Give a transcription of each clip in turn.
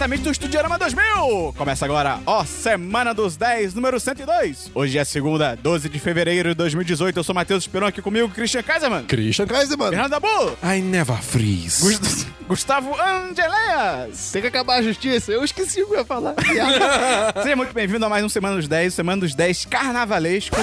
diretamente do Estudiorama 2000. Começa agora, ó, Semana dos 10, número 102. Hoje é segunda, 12 de fevereiro de 2018. Eu sou Matheus Esperon aqui comigo, Christian Kaiserman. Christian Kaiserman. Fernando Dabu. I never freeze. Gust- Gustavo Angeléas. Tem que acabar a justiça. Eu esqueci o que eu ia falar. Seja muito bem-vindo a mais um Semana dos 10, Semana dos 10 carnavalesco.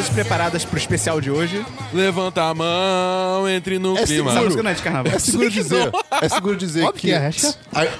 Coisas preparadas pro especial de hoje. Levanta a mão, entre no É clima. Essa música não é de carnaval. É seguro dizer. É seguro dizer Óbvio que é, acho Ai-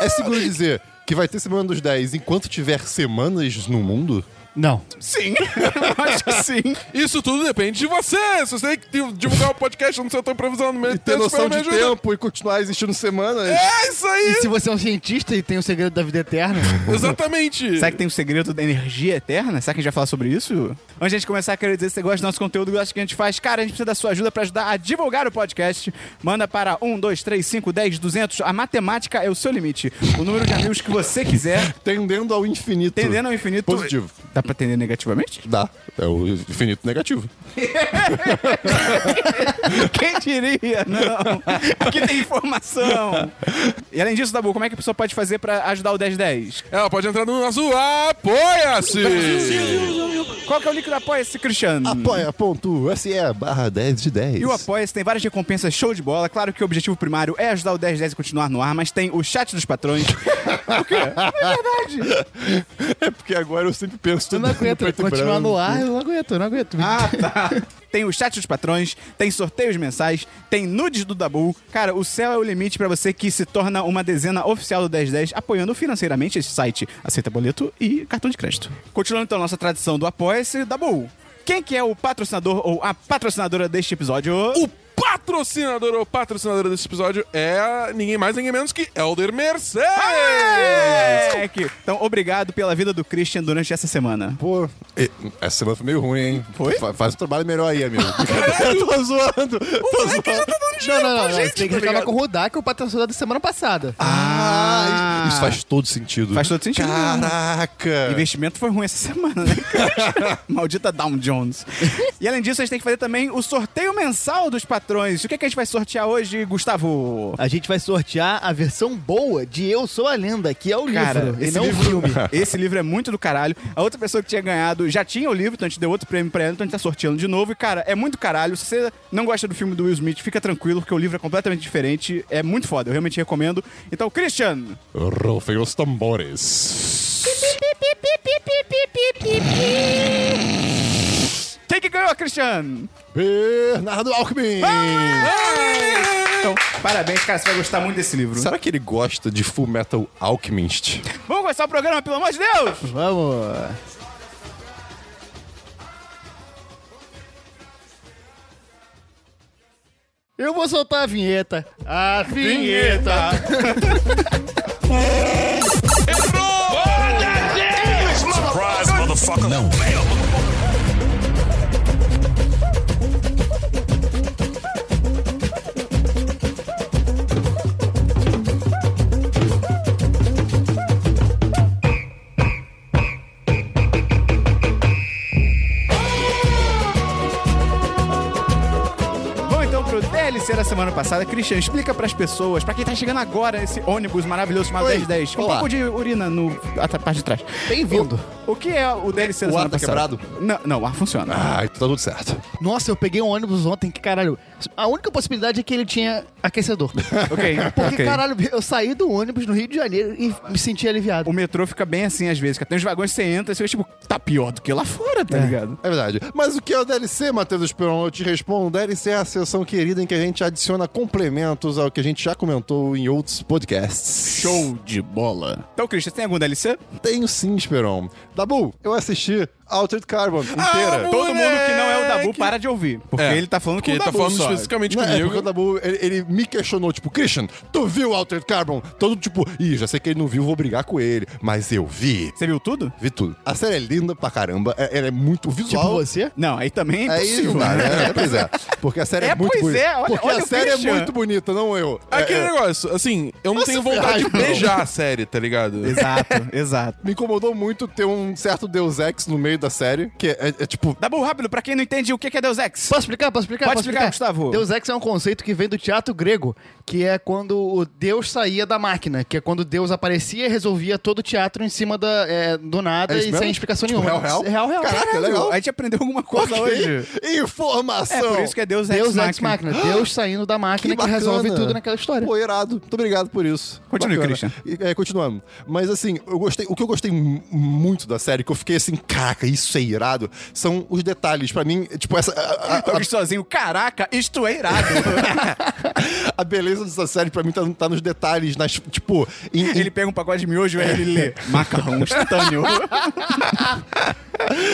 É seguro dizer que vai ter Semana dos 10 enquanto tiver semanas no mundo? Não. Sim, eu acho que sim. Isso tudo depende de você. Se você tem que divulgar o podcast no setor previsão no meio E ter tempo, noção de tempo e continuar existindo semanas. É isso aí. E se você é um cientista e tem o segredo da vida eterna, Exatamente. Será que tem o segredo da energia eterna? Será que a gente vai falar sobre isso? Antes de a gente começar, quero dizer se você gosta do nosso conteúdo, gosta do que a gente faz. Cara, a gente precisa da sua ajuda pra ajudar a divulgar o podcast. Manda para 1, 2, 3, 5, 10, 200. A matemática é o seu limite. O número de amigos que você quiser. Tendendo ao infinito. Tendendo ao infinito. Positivo. Dá pra atender negativamente? Dá. É o infinito negativo. Quem diria? Não. Aqui tem informação. E além disso, Dabu, como é que a pessoa pode fazer pra ajudar o 1010? Ela pode entrar no nosso Apoia-se. Qual que é o link do Apoia-se, Cristiano? Apoia.se barra 10 de 10. E o Apoia-se tem várias recompensas show de bola. Claro que o objetivo primário é ajudar o 1010 a continuar no ar, mas tem o chat dos patrões. o quê? É verdade. É porque agora eu sempre penso eu não aguento. preto Continuar branco. no ar, eu não aguento, eu não aguento. Ah, tá. Tem o chat dos patrões, tem sorteios mensais, tem nudes do Dabu. Cara, o céu é o limite pra você que se torna uma dezena oficial do 1010, apoiando financeiramente esse site. Aceita boleto e cartão de crédito. Continuando então nossa tradição do Apoia-se, Dabu. Quem que é o patrocinador ou a patrocinadora deste episódio? O patrocinador ou patrocinadora desse episódio é ninguém mais, ninguém menos que Elder Mercedes. Então, obrigado pela vida do Christian durante essa semana. Pô, essa semana foi meio ruim, hein? Foi? Fa- faz um trabalho melhor aí, amigo. eu tô zoando. Tô zoando. Não, não, não. não. Você tem que tá reclamar com o Rudá, que é o patrocinador da semana passada. Ah, isso faz todo sentido. Faz todo sentido. Caraca. O investimento foi ruim essa semana, né? Maldita Down Jones. E além disso, a gente tem que fazer também o sorteio mensal dos patrões. O que, é que a gente vai sortear hoje, Gustavo? A gente vai sortear a versão boa de Eu Sou a Lenda, que é o Cara, livro, e esse não livro, o filme. esse livro é muito do caralho. A outra pessoa que tinha ganhado já tinha o livro, então a gente deu outro prêmio pra ela, então a gente tá sorteando de novo. E, cara, é muito caralho. Se você não gosta do filme do Will Smith, fica tranquilo, porque o livro é completamente diferente. É muito foda, eu realmente recomendo. Então, Christian, Rufem os tambores. Quem que ganhou, Christian? Bernardo Alckmin. Então, parabéns, cara, você vai gostar muito desse livro. Será que ele gosta de Full Metal Alchemist? Vamos começar o programa, pelo amor de Deus! Vamos. Eu vou soltar a vinheta. A vinheta. Vamos semana passada. Christian, explica pras pessoas, pra quem tá chegando agora nesse ônibus maravilhoso chamado Oi, 1010, com um olá. pouco de urina no, a parte de trás. Bem-vindo. O que é o DLC da O ar semana tá passada? quebrado? Não, não, o ar funciona. Ah, então tá tudo certo. Nossa, eu peguei um ônibus ontem que, caralho, a única possibilidade é que ele tinha aquecedor. Ok, Porque, ok. caralho, eu saí do ônibus no Rio de Janeiro e me senti aliviado. O metrô fica bem assim às vezes, cara. Tem uns vagões que você entra e você vê, tipo, tá pior do que lá fora, tá ligado? É verdade. Mas o que é o DLC, Matheus Esperon? Eu te respondo. O DLC é a sessão querida em que a gente adiciona complementos ao que a gente já comentou em outros podcasts. Show de bola. Então, Christian, tem algum DLC? Tenho sim, Esperon. Dabu, eu assisti Altered Carbon inteira. Ah, Todo mundo que não é o Dabu para de ouvir. Porque É, ele tá falando com o ele tá Dabu falando só. especificamente Não, é comigo. porque o Dabu, ele, ele me questionou, tipo, Christian, tu viu Altered Carbon? Todo tipo, ih, já sei que ele não viu, vou brigar com ele. Mas eu vi. Você viu tudo? Vi tudo. A série é linda pra caramba. É, ela é muito Tipo visual. você? Não, aí também é É impossível. isso, cara. É, pois é. Porque a série é, É, muito pois bonita. é, olha- porque olha a o série é Christian. muito bonita, não eu. É, Aquele é, negócio, assim, eu não tenho vontade de beijar a série, tá ligado? Exato, exato. me incomodou muito ter um certo Deus Ex no meio da série, que é, é, é tipo. Dabu, rápido, pra quem não entende o que é Deus Ex. Posso explicar? Posso explicar? Pode Posso explicar, Gustavo. Deus Ex é um conceito que vem do teatro grego, que é quando o Deus saía da máquina, que é quando Deus aparecia e resolvia todo o teatro em cima da, é, do nada É e mesmo? sem explicação Tipo, nenhuma. real, real? real, real. Caraca, Caralho, legal. A gente aprendeu alguma coisa Ok. hoje. Informação! É por isso que é Deus, Deus Ex Ex Machina. Máquina. Deus saindo da máquina que, resolve tudo naquela história. Pô, irado. Muito obrigado por isso. Continue, Bacana. Christian. E, É, continuando. Mas assim, eu gostei. O que eu gostei mu- muito da série, que eu fiquei assim, caraca, isso é irado, são os detalhes. Pra mim, tipo, essa. A, a- Eu sozinho, caraca, isto é irado. a beleza dessa série, pra mim, tá, tá nos detalhes, nas. Tipo, em- em- ele pega um pacote de miojo e aí ele lê macarrão instantâneo.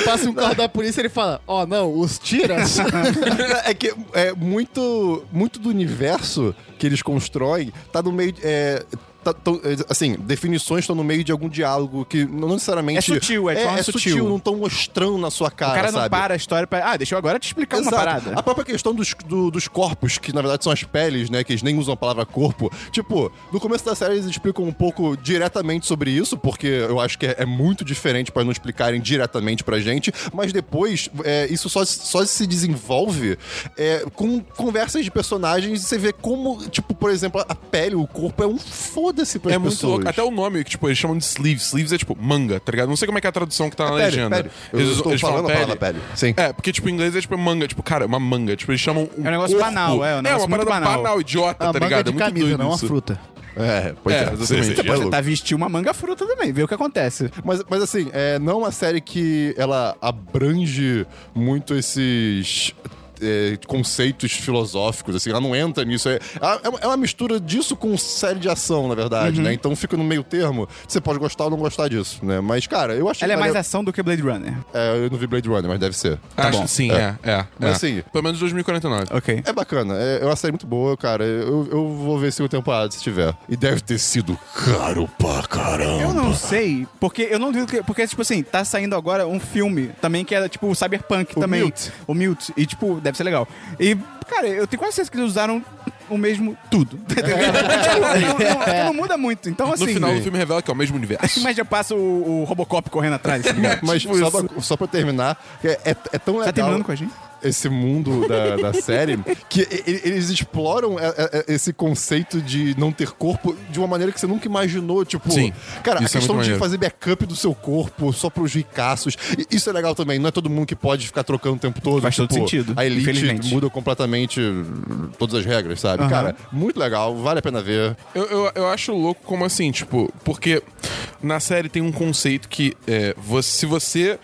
Passa um carro da polícia e ele fala: Ó, não, os tiras. é que é muito, muito do universo que eles constroem tá no meio. É, tá- tão- é, assim, definições estão no meio de algum diálogo que não necessariamente. É sutil, é forma é sutil. sutil, não tão mostrando na sua cara. o cara não sabe? para a história pra. Ah, deixa eu agora te explicar uma Exato. parada. A própria questão dos, do- dos corpos, que na verdade são as peles, né? Que eles nem usam a palavra corpo. Tipo, no começo da série eles explicam um pouco diretamente sobre isso, porque eu acho que é, é muito diferente para não explicarem diretamente pra gente. Mas depois, é, isso só, só se desenvolve é, com conversas de personagens e você vê como, tipo, por exemplo, a pele, o corpo é um foda-se pras É muito pessoas. louco. Até o nome, que, tipo, eles chamam de sleeves. Sleeves é tipo manga, tá ligado? Não sei como é que é a tradução que tá na Pele, legenda. pele. Eu estou falando a palavra pele. Sim. É, porque, tipo, em inglês é tipo manga. Tipo, cara, é uma manga. Tipo, eles chamam. É um negócio banal, é, um negócio É, uma muito parada banal. banal, idiota, A tá manga ligado? de é muito camisa, doido não a isso. fruta. É, pois É, é. exatamente. Você- pode é tentar vestir uma manga fruta também, ver o que acontece. Mas, mas assim, é, não é uma série que ela abrange muito esses é, conceitos filosóficos, assim, ela não entra nisso. É, é, uma- é uma mistura disso com série de ação, na verdade, Uhum. né? Então fica no meio termo. Você pode gostar ou não gostar disso, né? Mas, cara, eu achei Ela é mais ação do que Blade Runner. É, eu não vi Blade Runner, mas deve ser. Acho bom. que sim, é. é, Mas é. assim- Pelo menos 2049. Ok. É bacana, é, é uma série muito boa, cara. Eu, eu vou ver segunda temporada se tiver. E deve ter sido caro pra caramba. Eu não sei, porque eu não digo que. Porque, tipo assim, tá saindo agora um filme também que é tipo o Cyberpunk O também. Mute. O Mute. E, tipo, deve ser legal. E, cara, eu tenho quase certeza que eles usaram o mesmo tudo. Tá? Tipo, não, não- não muda muito. Então, assim. No final do filme revela que é o mesmo universo. Mas já passa o, o Robocop correndo atrás, tá ligado? Mas Tipo só, pra, só pra terminar, é, é, é tão legal. Tá terminando com a gente? Esse mundo da, da série que eles exploram é, é, é, esse conceito de não ter corpo de uma maneira que você nunca imaginou. Tipo, Sim, cara, a é questão muito de fazer backup do seu corpo só pros ricaços. Isso é legal também. Não é todo mundo que pode ficar trocando o tempo todo. Faz todo tipo, sentido, A elite muda completamente todas as regras, sabe? Aham. Cara, muito legal, vale a pena ver. Eu, eu, eu acho louco como assim, tipo, porque na série tem um conceito que é, você, se você.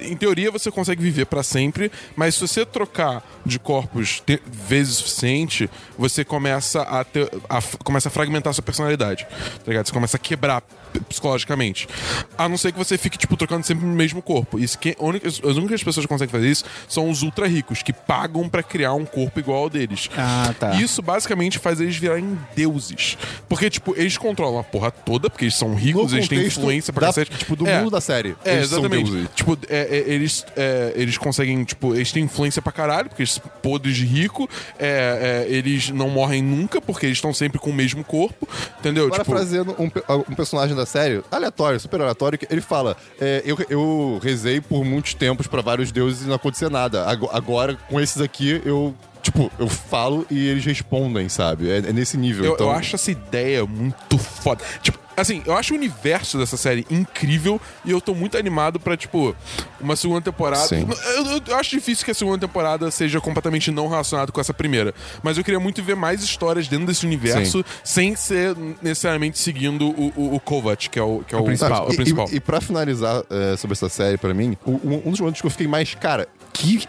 Em teoria você consegue viver pra sempre, mas se você trocar de corpos vezes suficiente, você começa a, ter, a começa a fragmentar a sua personalidade. Tá ligado? Você começa a quebrar psicologicamente. A não ser que você fique, tipo, trocando sempre no mesmo corpo. Isso que, a única- as únicas pessoas que conseguem fazer isso são os ultra ricos, que pagam pra criar um corpo igual ao deles. Ah, tá. Isso basicamente faz eles virarem deuses. Porque, tipo, eles controlam a porra toda, porque eles são ricos, No eles têm influência pra da- cacete. tipo, do É. mundo da série. É, Eles exatamente. Tipo, é, é, eles, é, eles conseguem, tipo, eles têm influência pra caralho, porque eles são podres de rico. É, é, eles não morrem nunca, porque eles estão sempre com o mesmo corpo. Entendeu? Agora, tipo, trazendo um, um personagem da série, aleatório, super aleatório, que ele fala: é, eu, eu rezei por muitos tempos pra vários deuses e não acontecia nada. Ago- Agora, com esses aqui, eu. Tipo, eu falo e eles respondem, sabe? É, é nesse nível. Eu, então, eu acho essa ideia muito foda. Tipo, assim, eu acho o universo dessa série incrível e eu tô muito animado pra, tipo, uma segunda temporada. Sim. Eu, eu- eu acho difícil que a segunda temporada seja completamente não relacionada com essa primeira. Mas eu queria muito ver mais histórias dentro desse universo sem ser necessariamente seguindo o, o, o Kovac, que é o, que é o, principal. o E- principal. E, e pra finalizar é, sobre essa série, pra mim, o- um, um dos momentos que eu fiquei mais, cara, que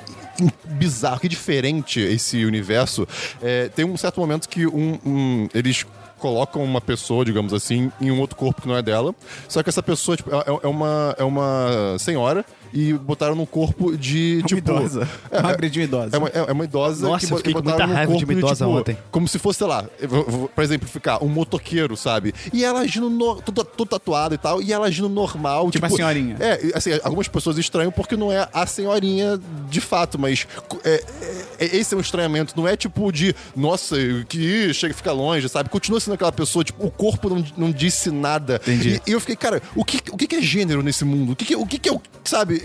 bizarro, que diferente esse universo. É, tem um certo momento que um, um- eles colocam uma pessoa, digamos assim, em um outro corpo que não é dela. Só que essa pessoa, tipo, é, é uma, é uma senhora e botaram num corpo de, Uma tipo... idosa. É, uma é- agredinho idosa. é uma, é- é uma idosa Nossa, que eu fiquei com botaram muita raiva de corpo uma idosa tipo, ontem. Como se fosse, sei lá, pra exemplificar, um motoqueiro, sabe? E ela agindo no, toda, toda tatuada e tal, e ela agindo normal. Tipo a senhorinha. É, assim, algumas pessoas estranham porque não é a senhorinha de fato, mas é, é- é- esse é um estranhamento. Não é tipo de, nossa, que chega e fica longe, sabe? Continua sendo aquela pessoa, tipo, o corpo não, não disse nada. Entendi. E, e eu fiquei, cara, o que, o que é gênero nesse mundo? O que, o que é o. Sabe?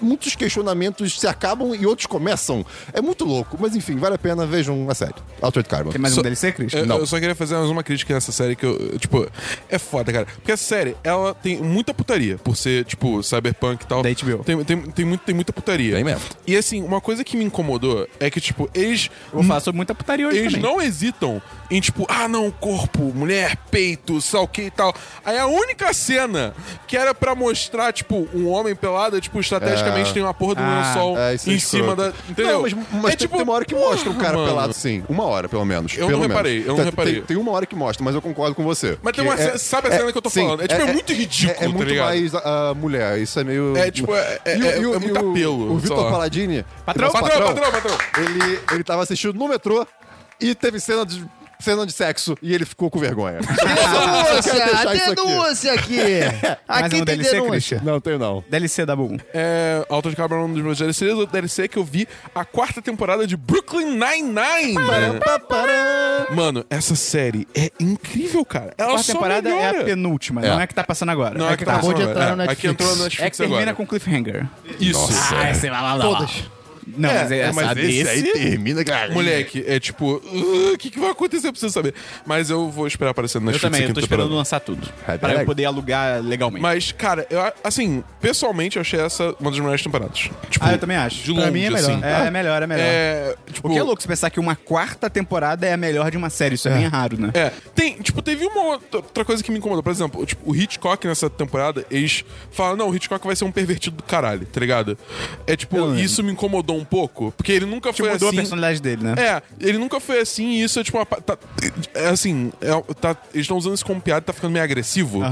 Muitos questionamentos se acabam e outros começam. É muito louco. Mas enfim, vale a pena, vejam a série. Altered Carbon. Tem mais um Só- DLC, Cris? Eu, Não. eu só queria fazer mais uma crítica nessa série que eu, tipo, é foda, cara. Porque essa série, ela tem muita putaria, por ser, tipo, cyberpunk e tal. Da HBO. Tem, tem, tem, muito, tem muita putaria. Tem mesmo. E assim, uma coisa que me incomodou é que, tipo, eles. Eu vou falar sobre muita putaria hoje Eles também. não hesitam em, tipo, ah, não, corpo, mulher, peito, sei o que e tal. Aí a única cena que era pra mostrar, tipo, um homem pelado, é, tipo, estrategicamente É. tem uma porra do Ah, lençol É, isso é em escroto. cima da. Entendeu? Não, mas, mas é, tem, tipo, tem uma hora que mostra o cara porra, pelado mano. sim. Uma hora, pelo menos. Eu pelo não menos. reparei, eu não Tem- reparei. Tem, tem uma hora que mostra, mas eu concordo com você. Mas tem uma cena- sabe a cena que eu tô falando? É, tipo, é muito ridículo, É, é tá muito ligado? mais ah, mulher. Isso é meio. É, tipo, é- é- E o- é- e o- é muito apelo, O Vitor. Paladini. Patrão, Patrão, patrão, patrão. Ele, ele tava assistindo no metrô e teve cena de. Cena de sexo e ele ficou com vergonha. Denúncia! aqui. Denúncia aqui! Aqui tem DLC, denúncia. Christian? Não, tenho não. DLC da Boom. É, Alto de Cabra é um dos meus DLCs. O DLC é que eu vi a quarta temporada de Brooklyn Nine-Nine. Mano, essa série é incrível, cara. Ela A quarta temporada é melhora. a penúltima, É. não é a que tá passando agora. Não, é é que que tá tá acabou de passando entrar agora. no É, Aqui entrou no Netflix. Netflix É que termina agora. com cliffhanger. Isso. Ah, sei lá, lá, lá. Todas. Não, mas é, essa desse... termina, cara. Moleque, é tipo, "Uh, o que, que vai acontecer? Eu preciso saber. Mas eu vou esperar aparecer no Eu também, eu tô esperando temporada. lançar tudo. É, Pra eu é. poder alugar legalmente. Mas, cara, eu, assim, pessoalmente eu achei essa uma das melhores temporadas. Tipo, Ah, eu também acho. De Pra longe, mim é melhor. assim. É, é melhor, é melhor. É, tipo, O que é louco se pensar que uma quarta temporada é a melhor de uma série. Isso é, bem raro, né? É, tem, tipo, teve uma outra coisa que me incomodou. Por exemplo, tipo, o Hitchcock nessa temporada, eles falam, não, o Hitchcock vai ser um pervertido do caralho, tá ligado? É tipo, Eu lembro. isso me incomodou um pouco, porque ele nunca Tipo, foi mudou assim. a personalidade dele, né? É, ele nunca foi assim e isso é tipo uma. Tá, é assim, é- tá- eles estão usando isso como piada e tá ficando meio agressivo.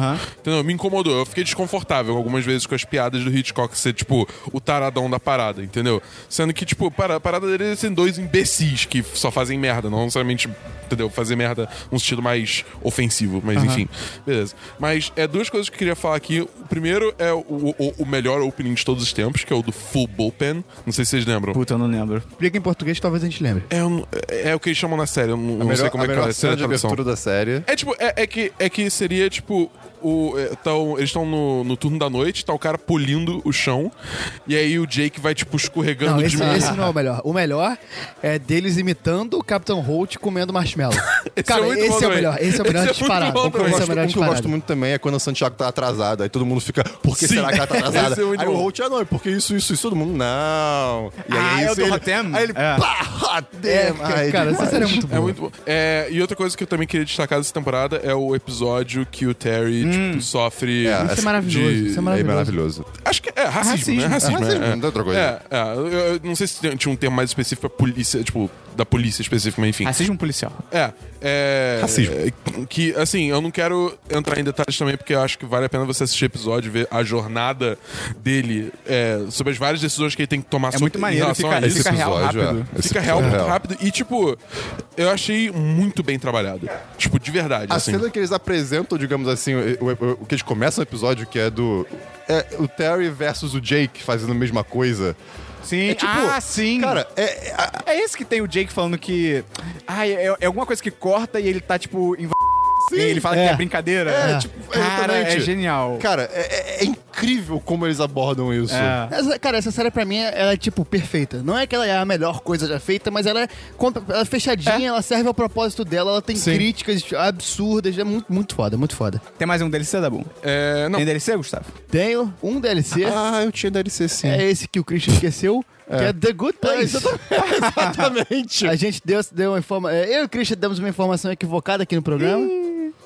Entendeu? Me incomodou. Eu fiquei desconfortável algumas vezes com as piadas do Hitchcock ser, tipo, o taradão da parada, entendeu? Sendo que, tipo, para- a parada dele é ser dois imbecis que só fazem merda, não necessariamente, entendeu? Fazer merda num sentido mais ofensivo, mas enfim. Beleza. Mas é duas coisas que eu queria falar aqui. O primeiro é o, o- o melhor opening de todos os tempos, que é o do Full Bullpen. Não sei se vocês lembram. Puta, eu não lembro. Explica em português, talvez a gente lembre. É, um- é o que eles chamam na série, eu não, A não melhor, sei como a é que melhor ser a cena de tradução. abertura da série. É tipo, é, é que, é que seria tipo. O, é, tão, eles estão no, no turno da noite, tá o cara polindo o chão, e aí o Jake vai, tipo, escorregando Não, de esse, mim. esse não é o melhor. O melhor é deles imitando o Capitão Holt comendo marshmallow. Cara, é muito esse bom é o melhor. Esse é o melhor Esse é disparado. bom O que eu Esse é o gosto, um que eu gosto muito também é quando a Santiago tá atrasada. Aí todo mundo fica, por que Sim. será que ela tá atrasada? Esse é aí o bom. Holt, ah, não, é porque isso, isso, isso, todo mundo, não. E aí Ah, é é o do ele, Rotem? Aí ele, É. pá, Rotem. É, Ai, cara, essa série é muito boa. É muito bom. É, e outra coisa que eu também queria destacar dessa temporada é o episódio que o Terry tipo, sofre. É, Isso é maravilhoso. de- Isso é É maravilhoso. maravilhoso. Acho que é racismo, Racismo. né? Racismo, É racismo, é, não tem outra coisa. É, é, eu, eu não sei se tinha um termo mais específico pra polícia, tipo, da polícia específica, mas enfim. Racismo policial. É, é. Racismo. é, Que, assim, eu não quero entrar em detalhes também, porque eu acho que vale a pena você assistir o episódio e ver a jornada dele é, sobre as várias decisões que ele tem que tomar É sobre, muito em maneiro, relação fica, a isso. fica real episódio, rápido. é. Fica real muito é real. rápido e, tipo, eu achei muito bem trabalhado. Tipo, de verdade, A assim. cena que eles apresentam, digamos assim, o, o- o que eles começam o episódio, que é do. É o Terry versus o Jake fazendo a mesma coisa. Sim, É tipo, ah, sim. Cara, é, é- É esse que tem o Jake falando que. Ah, é, é alguma coisa que corta e ele tá, tipo, em. Sim. E ele fala É. que é brincadeira. É, tipo, Cara, é genial. Cara, é, é- é incrível como eles abordam isso. É. Essa- cara, essa série pra mim, ela é tipo perfeita. Não é que ela é a melhor coisa já feita, mas ela é, ela é fechadinha, ela serve ao propósito dela, ela tem Sim. críticas absurdas, é muito, muito foda, muito foda. Tem mais um DLC, Dabu? É, não, Tem DLC, Gustavo? Tenho um DLC, Ah, eu tinha DLC sim. é esse que o Christian esqueceu, que é The Good Place. Exatamente. A gente deu, deu uma informação. Eu e o Christian demos uma informação equivocada aqui no programa.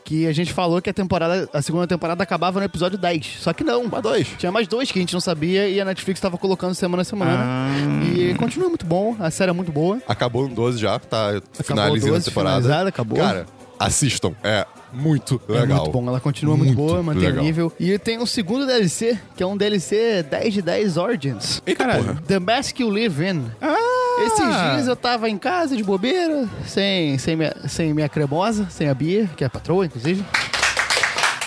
Que a gente falou que a temporada, a segunda temporada acabava no episódio 10. Só que não. Mas dois. Tinha mais dois que a gente não sabia e a Netflix tava colocando semana a semana. Ah. E continua muito bom, a série é muito boa. Acabou no 12 já, tá Acabou finalizando a 12, temporada. acabou. Cara, assistam. É muito É legal. muito bom, ela continua muito, Muito boa, mantém legal. o nível. E tem um segundo DLC, que é um DLC 10 de 10 Origins. Eita Caralho. porra. The Mask You Live In. Ah! Esses dias eu tava em casa de bobeira, sem, sem, minha, sem minha cremosa, sem a Bia, que é a patroa, inclusive.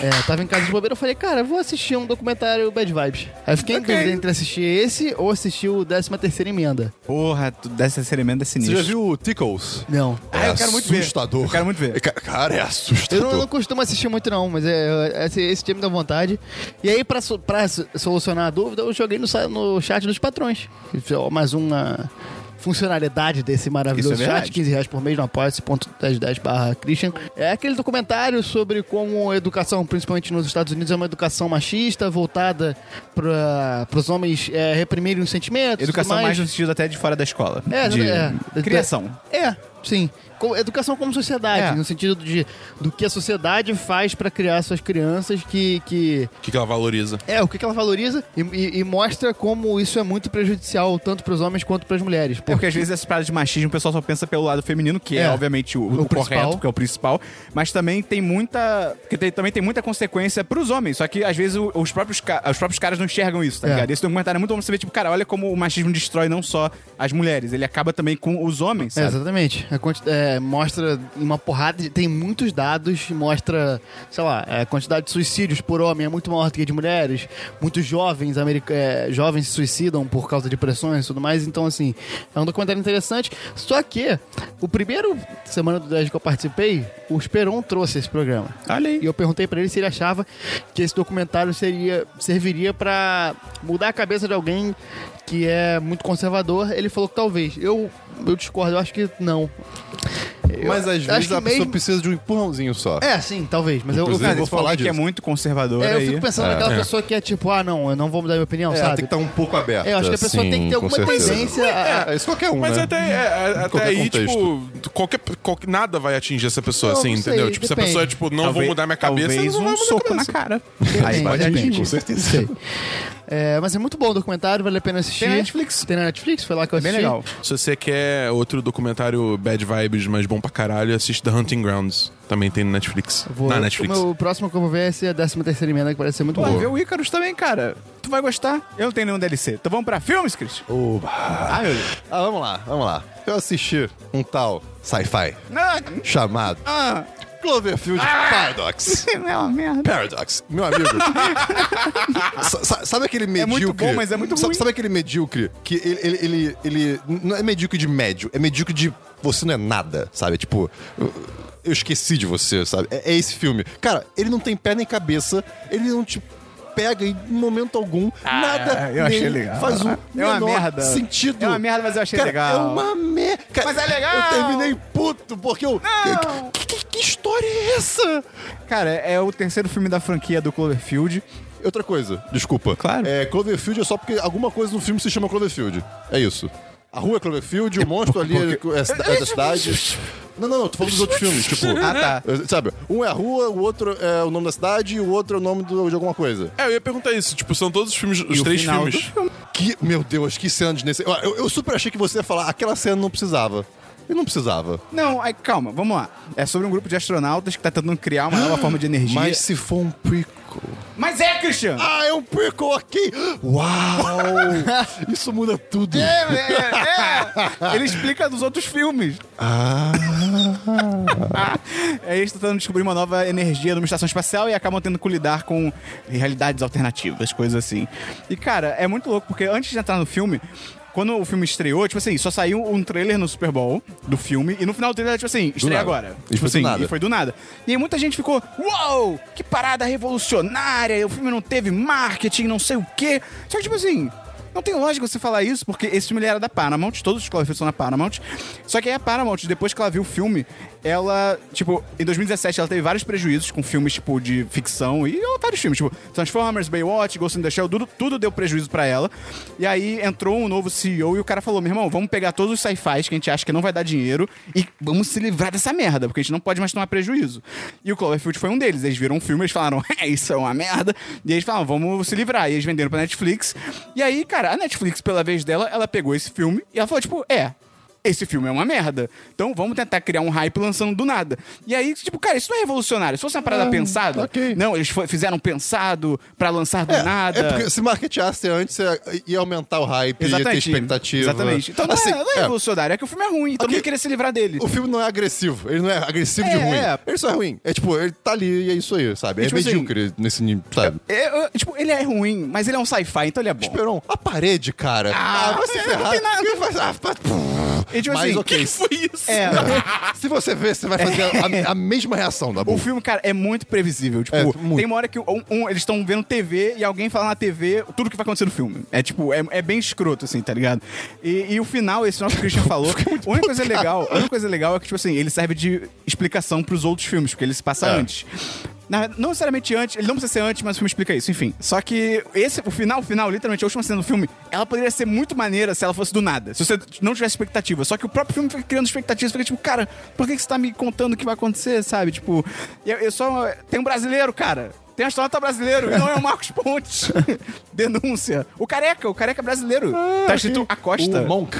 É, tava em casa de bobeira, eu falei, cara, eu vou assistir um documentário Bad Vibes. Aí eu fiquei Ok. em dúvida entre assistir esse ou assistir o 13 terceira emenda. Porra, tu- dessa experimento é Você sinistro. já viu o Tickles? Não. Ah, eu quero muito ver. assustador. Eu quero muito ver. É, ca- Cara, é Eu assustador. não, não costumo assistir muito não, mas é, esse, esse time dá vontade. E aí, pra, pra so- solucionar a dúvida, eu joguei no, no chat dos patrões. Mais uma funcionalidade desse maravilhoso é chat, verdade. 15 15 reais por mês no apoia.1010 barra Christian. É aquele documentário sobre como a educação, principalmente nos Estados Unidos, é uma educação machista, voltada para os homens é, reprimirem os sentimentos. Educação tudo mais no sentido até de fora da escola. É, de é. criação. É, sim. Educação como sociedade, É. no sentido de, do que a sociedade faz pra criar suas crianças, que, que O que, que ela valoriza? é o que, que ela valoriza e, e- e mostra como isso é muito prejudicial tanto pros homens quanto pras mulheres. É Porque às vezes essas paradas de machismo o pessoal só pensa pelo lado feminino, que é, É. obviamente o, O o principal. correto, que é o principal, mas também tem muita. Porque tem- também tem muita consequência pros homens. Só que às vezes o- os próprios, os próprios caras não enxergam isso, tá É. ligado? Esse documentário é muito bom você ver, tipo, cara, olha como o machismo destrói não só as mulheres, ele acaba também com os homens, É, sabe? exatamente. É, mostra uma porrada, de, tem muitos dados, mostra, sei lá, é, a quantidade de suicídios por homem é muito maior do que de mulheres. Muitos jovens é, jovens se suicidam por causa de depressões e tudo mais. Então, assim, é um documentário interessante. Só que, o primeiro semana do 10 que eu participei, o Esperon trouxe esse programa. Olha aí. E eu perguntei pra ele se ele achava que esse documentário seria, serviria pra mudar a cabeça de alguém que é muito conservador. Ele falou que talvez. Eu, eu discordo, eu acho que não. Eu Mas às acho vezes que a pessoa mesmo- precisa de um empurrãozinho só. É, sim, talvez. Mas eu, eu, Inclusive, Cara, vou falar alguém que é disso. muito conservador é, eu fico pensando naquela É. pessoa que é tipo, ah, não, eu não vou mudar minha opinião, É, sabe? tem que estar um pouco aberta. É, eu acho que a pessoa tem que ter sim, alguma tendência a- É, isso qualquer um, Mas né? até, é, é, até qualquer aí, contexto. tipo, qualquer, qualquer- nada vai atingir essa pessoa, Não, assim, não sei, entendeu? Tipo, se a depende. pessoa é tipo, não vou Talvez- mudar minha cabeça, Talvez não vai um soco na cara. Depende, Aí pode depende. atingir. Com certeza. É, mas é muito bom o documentário, vale a pena assistir. Tem na Netflix. Tem na Netflix, foi lá que eu É bem assisti. legal. Se você quer outro documentário bad vibes, mas bom pra caralho, assiste The Hunting Grounds. Também tem no Netflix. Vou- Na Netflix. O meu próximo que eu vou ver é esse a 13 terceira emenda, que parece ser muito Pô, bom. vê o Icarus também, cara. Tu vai gostar. Eu não tenho nenhum DLC. Então vamos pra filmes, Cris? Oba. Ah, meu Deus. Ah, vamos lá, vamos lá. Eu assisti um tal sci-fi Ah, chamado ah, Cloverfield Paradox. é uma merda. Paradox, meu amigo. Sa- sa- sabe aquele medíocre? muito bom, mas é muito sabe, ruim. sabe aquele medíocre que ele, ele, ele, ele não é medíocre de médio, é medíocre de você não é nada, sabe? Tipo, eu, eu esqueci de você, sabe? É, é esse filme. Cara, ele não tem pé nem cabeça, ele não te pega em momento algum, nada Ah, eu achei legal. faz um É uma menor merda. sentido. É uma merda, mas eu achei Cara, legal. É uma merda. Mas é legal. Eu terminei puto, porque eu... Não. Que, que- que história é essa? Cara, é o terceiro filme da franquia do Cloverfield. Outra coisa, desculpa. Claro. É, Cloverfield é só porque alguma coisa no filme se chama Cloverfield. É isso. A rua é Cloverfield, o monstro ali é, é, é da cidade. Não, não, não, tô falando dos outros filmes, tipo. Ah, tá. Sabe, um é a rua, o outro é o nome da cidade e o outro é o nome do- de alguma coisa. É, eu ia perguntar isso. Tipo, são todos os filmes, os E o três filmes. filme. Que, meu Deus, que cena desnecessária. Eu, eu super achei que você ia falar, aquela cena não precisava. E não precisava. Não, aí calma, vamos lá. É sobre um grupo de astronautas que tá tentando criar uma nova forma de energia. Mas se for um prequel. Mas é, Christian! Ah, é um prequel aqui! Uau! Isso muda tudo. É, é, é. Ele explica dos outros filmes. Ah. É, eles tentando descobrir uma nova energia numa estação espacial e acabam tendo que lidar com realidades alternativas, coisas assim. E, cara, é muito louco, porque antes de entrar no filme, quando o filme estreou, tipo assim, só saiu um trailer no Super Bowl do filme, e no final do trailer, tipo assim, estreia nada. agora. E tipo assim, nada. e foi do nada. E aí muita gente ficou, uau, que parada revolucionária, o filme não teve marketing, não sei o quê. Só que, tipo assim, não tem lógica você falar isso, porque esse filme era da Paramount, todos os Cloverfield são na Paramount. Só que aí a Paramount, depois que ela viu o filme, ela, tipo, em 2017 ela teve vários prejuízos com filmes, tipo, de ficção e vários filmes, tipo, Transformers, Baywatch, Ghost in the Shell, tudo, tudo deu prejuízo pra ela. E aí entrou um novo CEO e o cara falou: meu irmão, vamos pegar todos os sci-fis que a gente acha que não vai dar dinheiro e vamos se livrar dessa merda, porque a gente não pode mais tomar prejuízo. E o Cloverfield foi um deles. Eles viram um filme, eles falaram, é, isso é uma merda. E eles falaram, vamos se livrar. E eles venderam pra Netflix. E aí, cara, a Netflix, pela vez dela, ela pegou esse filme e ela falou, tipo, é, esse filme é uma merda. Então vamos tentar criar um hype lançando do nada. E aí, tipo, cara, isso não é revolucionário. Se fosse uma parada pensada. ok. Não, eles fizeram pensado pra lançar do nada. É porque se marketeasse antes, você ia aumentar o hype, ia ter Exatamente. expectativa. Exatamente. Então não, Assim, é, não é é, revolucionário, é que o filme é ruim. Todo Ok. mundo queria se livrar dele. O filme não é agressivo. Ele não é agressivo de É, ruim. é. Ele só é ruim. É tipo, ele tá ali e é isso aí, sabe? É tipo assim, medíocre nesse nível, sabe? É, é, tipo, ele é ruim, mas ele é um sci-fi, então ele é bom. Esperon, a parede, cara. Ah, vai se é, ferrar. não tem nada. Ele faz- ah, E, tipo Mas assim, ok. que foi isso? É, Se você ver, você vai fazer a, a mesma reação da o filme, cara, é muito previsível. Tipo, É, muito. tem uma hora que um, um- eles estão vendo TV e alguém fala na TV tudo que vai acontecer no filme. É tipo, é, é bem escroto, assim, tá ligado? E, e o final, esse nosso Christian falou, a única coisa legal, a única coisa legal é que, tipo assim, ele serve de explicação pros outros filmes, porque ele se passa É. antes. Na- não necessariamente antes, ele não precisa ser antes, mas o filme explica isso, enfim. Só que esse, o final, o final, literalmente, a última cena do filme, ela poderia ser muito maneira se ela fosse do nada. Se você não tivesse expectativa. Só que o próprio filme fica criando expectativas, fica tipo, cara, por que que você tá me contando o que vai acontecer, sabe? Tipo, eu, eu só. Tem um brasileiro, cara. Tem um astronauta brasileiro, e não é o Marcos Pontes. Denúncia. O careca, o careca brasileiro. tá escrito Acosta. O Monk.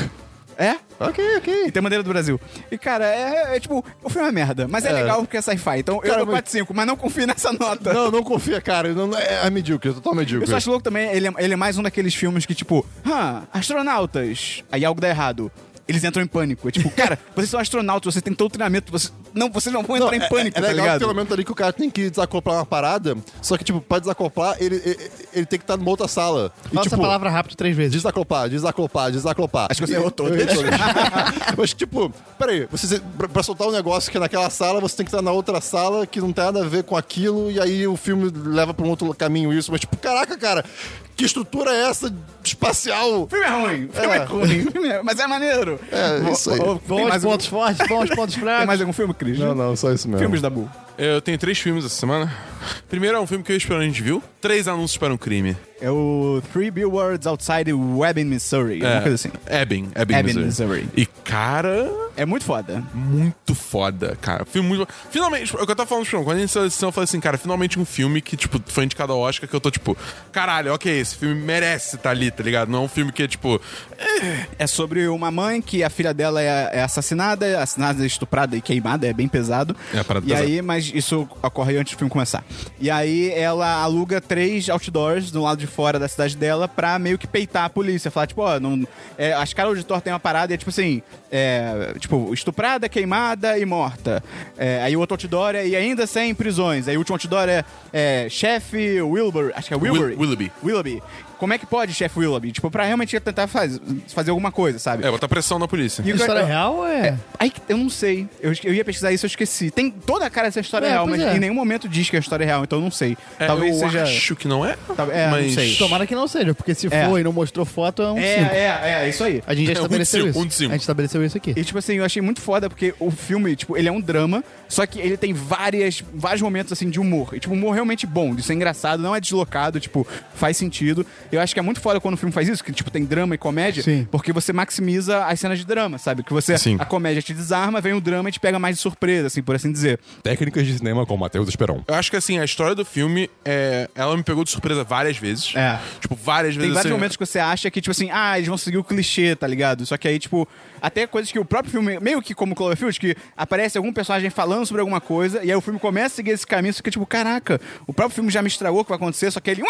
É? Ok, ok. E tem bandeira do Brasil. E, cara, é, é tipo, o filme é merda, mas é, É. legal porque é sci-fi. Então eu Cara, dou mas- 4 5, mas não confio nessa nota. Não, não confia, cara. Não, é, é medíocre, é total Eu medíocre. só acho louco também, ele é, ele é mais um daqueles filmes que, tipo, ah, astronautas. Aí algo dá errado. Eles entram em pânico. É tipo, cara, vocês são astronautas, vocês têm todo o treinamento, vocês não, vocês não vão entrar Não, em pânico, é, é tá legal ligado? um momento ali que o cara tem que desacoplar uma parada, só que, tipo, pra desacoplar, ele, ele, ele tem que estar numa outra sala. E, Fala tipo, essa palavra rápido três vezes. Desacoplar, desacoplar, desacoplar. Acho que você E- errou errei todas. Mas, tipo, peraí, você, pra, pra soltar um negócio que é naquela sala, você tem que estar na outra sala que não tem nada a ver com aquilo, e aí o filme leva pra um outro caminho isso. Mas, tipo, caraca, cara, que estrutura é essa espacial? O filme é ruim, o filme é, É. ruim, filme é- mas é maneiro. É, isso aí. Tem um, pontos fortes, aos pontos tem fracos. mais algum filme, Cris? Não, não, só isso mesmo. Filmes da Bull. Eu tenho três filmes essa semana. Primeiro é um filme que eu e o Esperão a gente viu. Três anúncios para um crime. É o Three Billboards Outside Webbing, Missouri. Uma coisa assim. Ebbing. Ebbing, Ebbing, Missouri. Missouri. E, cara, É muito foda. muito foda, cara. Filme muito. Finalmente, é o que eu tava falando, quando a gente sessão, eu falei assim, cara, finalmente um filme que, tipo, foi indicado ao Oscar que eu tô, tipo, caralho, ok, esse filme merece estar ali, tá ligado? Não é um filme que é, tipo, É sobre uma mãe que a filha dela é, é assassinada, assassinada, estuprada e queimada, é bem pesado. É uma parada E pesada. aí, mas isso ocorre antes do filme começar. E aí ela aluga três outdoors do lado de fora da cidade dela pra meio que peitar a polícia. Falar, tipo, ó, não. É, a escala auditor tem uma parada e é tipo assim: é, tipo, estuprada, queimada e morta. É, aí o outro outdoor é e ainda sem prisões. Aí o último outdoor é, é chefe Wilbur. Acho que é Wilbur. Will- Willoughby. Willoughby. Como é que pode, chefe Willoughby? Tipo, pra realmente tentar faz, fazer alguma coisa, sabe? é, botar pressão na polícia. E história real ou é... Aí eu não sei. Eu, eu ia pesquisar isso, eu esqueci. Tem toda a cara dessa história É, real, mas é. em nenhum momento diz que é história real, então eu não sei. É, Talvez eu seja. acho que não é. Tal- é, não mas... sei. Tomara que não seja, porque se É. for e não mostrou foto, é um É, 5. é, é, é isso aí. A gente já É, um estabeleceu cinco, isso. um de cinco. A gente estabeleceu isso aqui. E, tipo assim, eu achei muito foda porque o filme, tipo, ele é um drama, só que ele tem várias, vários momentos, assim, de humor. E, tipo, humor realmente bom, de ser engraçado, não é deslocado, tipo, faz sentido. Eu acho que é muito foda quando o filme faz isso, que, tipo, tem drama e comédia, Sim. porque você maximiza as cenas de drama, sabe? Que você, Sim. a comédia te desarma, vem o drama e te pega mais de surpresa, assim, por assim dizer. Técnicas de cinema com Matheus Esperon. Eu acho que assim, a história do filme, é, ela me pegou de surpresa várias vezes. É. Tipo, várias Tem vezes. vários assim, momentos que você acha que, tipo assim, ah, eles vão seguir o clichê, tá ligado? Só que aí, tipo, até coisas que o próprio filme, meio que como Cloverfield, que aparece algum personagem falando sobre alguma coisa, e aí o filme começa a seguir esse caminho, você fica tipo, caraca, o próprio filme já me estragou o que vai acontecer, só que ele,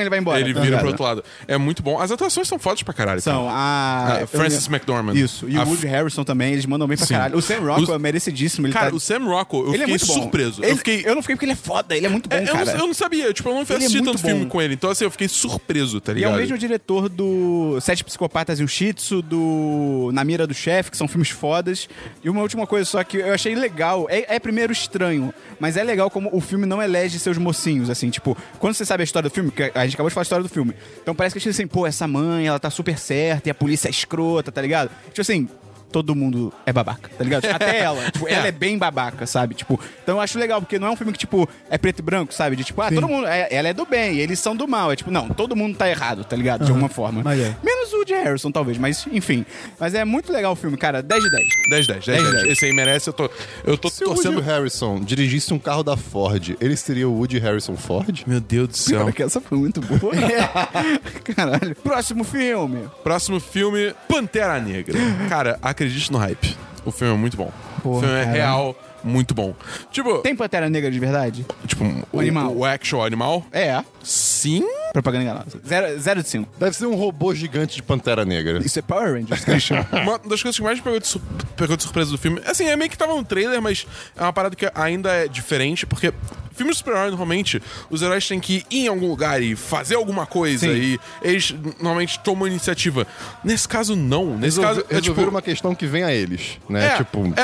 ele vai embora. Ele tá vira ligado? pro outro lado. É muito bom. As atuações são fodas pra caralho. São a. Ah, Francis McDormand. Isso, e A o Woody Harrison também, eles mandam bem pra Sim. caralho. O Sam Rockwell Os- é merecidíssimo, ele Cara, tá... o Sam Rockwell, eu ele é fiquei muito bom. surpreso. Ele- eu fiquei. eu não fiquei porque ele é foda, ele é muito bom, É, eu, cara. não, eu não sabia, tipo, eu não Ele é assisti muito tanto filme bom. com ele, então assim, eu fiquei surpreso, tá E é ligado? o mesmo diretor do Sete Psicopatas e o Shitsu, do Na Do Chefe, que são filmes fodas. E uma última coisa só que eu achei legal, é, é primeiro estranho, mas é legal como o filme não elege seus mocinhos, assim, tipo, quando você sabe a história do filme, que a gente acabou de falar a história do filme, então parece que a gente assim, pô, essa mãe, ela tá super certa e a polícia é escrota, tá ligado? Tipo assim, todo mundo é babaca, tá ligado? Até ela. Tipo, ela é bem babaca, sabe? Tipo, então eu acho legal, porque não é um filme que, tipo, é preto e branco, sabe? De tipo, ah, todo mundo. é- ela é do bem, eles são do mal. É tipo, não, todo mundo tá errado, tá ligado? De alguma forma. mas é. Menos o Woody Harrison, talvez, mas enfim. Mas é muito legal o filme, cara. 10 de 10. 10, 10, 10, 10. Esse aí merece, eu tô, eu tô Se o torcendo. Woody Harrison dirigisse um carro da Ford, ele seria o Woody Harrison Ford? Meu Deus do céu. Cara, que essa foi muito boa. Caralho. Próximo filme. Próximo filme, Pantera Negra. Cara, a acredite no hype. O filme é muito bom. o Porra, filme é real, muito bom. Tipo, Tem Pantera Negra de verdade? tipo o, animal. o actual animal? É. Sim. Propaganda enganosa. Zero, zero de cinco. Deve ser um robô gigante de Pantera Negra. Isso é Power Rangers, Christian. Uma das coisas que mais me pegou de, su- pegou de surpresa do filme, assim, é meio que tava no trailer, mas é uma parada que ainda é diferente, porque filmes de super-herói, normalmente, os heróis têm que ir em algum lugar e fazer alguma coisa, Sim. e eles normalmente tomam iniciativa. Nesse caso, não. Nesse Resolve, caso, é resolver tipo... uma questão que vem a eles, né? É, tipo, é,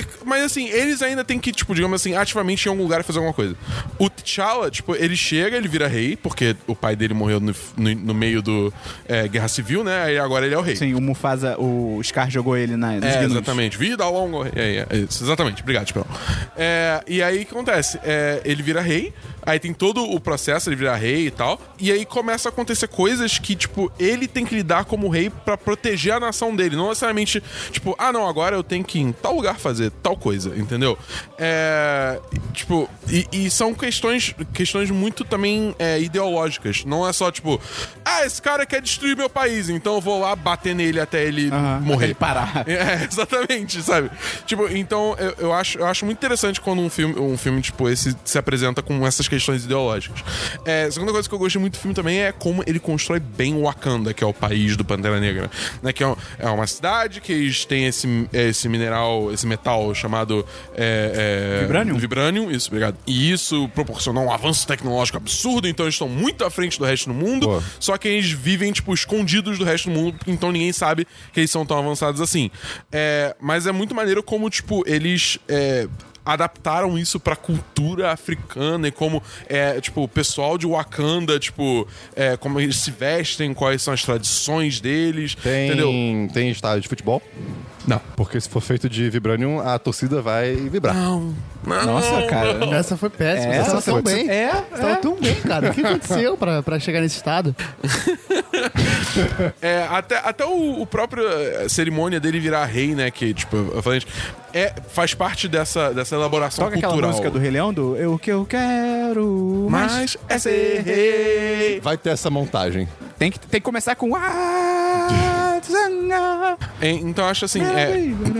é, mas assim, eles ainda têm que, tipo, digamos assim, ativamente ir em algum lugar e fazer alguma coisa. O T'Challa, tipo, ele chega, ele vira rei, porque o pai dele morreu no, no- no meio do é, Guerra Civil, né? Aí agora ele é o rei. Sim, o Mufasa, o Scar jogou ele na, nos É, exatamente. Vida longa. É, é, é isso, exatamente. Obrigado, Esperão. É, e aí o que acontece? É, ele vira rei, aí tem todo o processo, ele vira rei e tal. E aí começa a acontecer coisas que, tipo, ele tem que lidar como rei pra proteger a nação dele. Não necessariamente, tipo, ah, não, agora eu tenho que ir em tal lugar fazer tal coisa, entendeu? É. Tipo, e, e são questões, questões muito também é, ideológicas. Não é só, tipo, ah, esse cara quer destruir meu país, então eu vou lá bater nele até ele morrer. até ele parar. É, exatamente, sabe? Tipo, então eu, eu acho, eu acho muito interessante quando um filme, um filme tipo esse se apresenta com essas questões ideológicas. É, a segunda coisa que eu gostei muito do filme também é como ele constrói bem o Wakanda, que é o país do Pantera Negra. Né? Que é, um- é uma cidade que eles têm esse, esse mineral, esse metal chamado é, é, Vibranium? Vibranium, isso, obrigado. E isso proporcionou um avanço tecnológico absurdo, então eles estão muito à frente do resto do mundo. Pô. Só que eles vivem, tipo, escondidos do resto do mundo, então ninguém sabe que eles são tão avançados assim. É, mas é muito maneiro como, tipo, eles. é, adaptaram isso pra cultura africana e como é, tipo, o pessoal de Wakanda, tipo, é, como eles se vestem, quais são as tradições deles, entendeu? tem, tem estádio de futebol? Não. Porque se for feito de Vibranium, a torcida vai vibrar. Não. não Nossa, cara. Essa foi péssima. É, Você tava essa tão bem. É, Você tava é. tão bem, cara. O que aconteceu pra, pra chegar nesse estado? É, até, até o, o próprio eh, cerimônia dele virar rei, né? Que, tipo, eu falei, é, faz parte dessa, dessa elaboração Toca aquela cultural. música do Rei Leão, do Eu que eu quero mais Mas é ser rei. Vai ter essa montagem. Tem que, tem que começar com... Ah. É, então eu acho assim, é,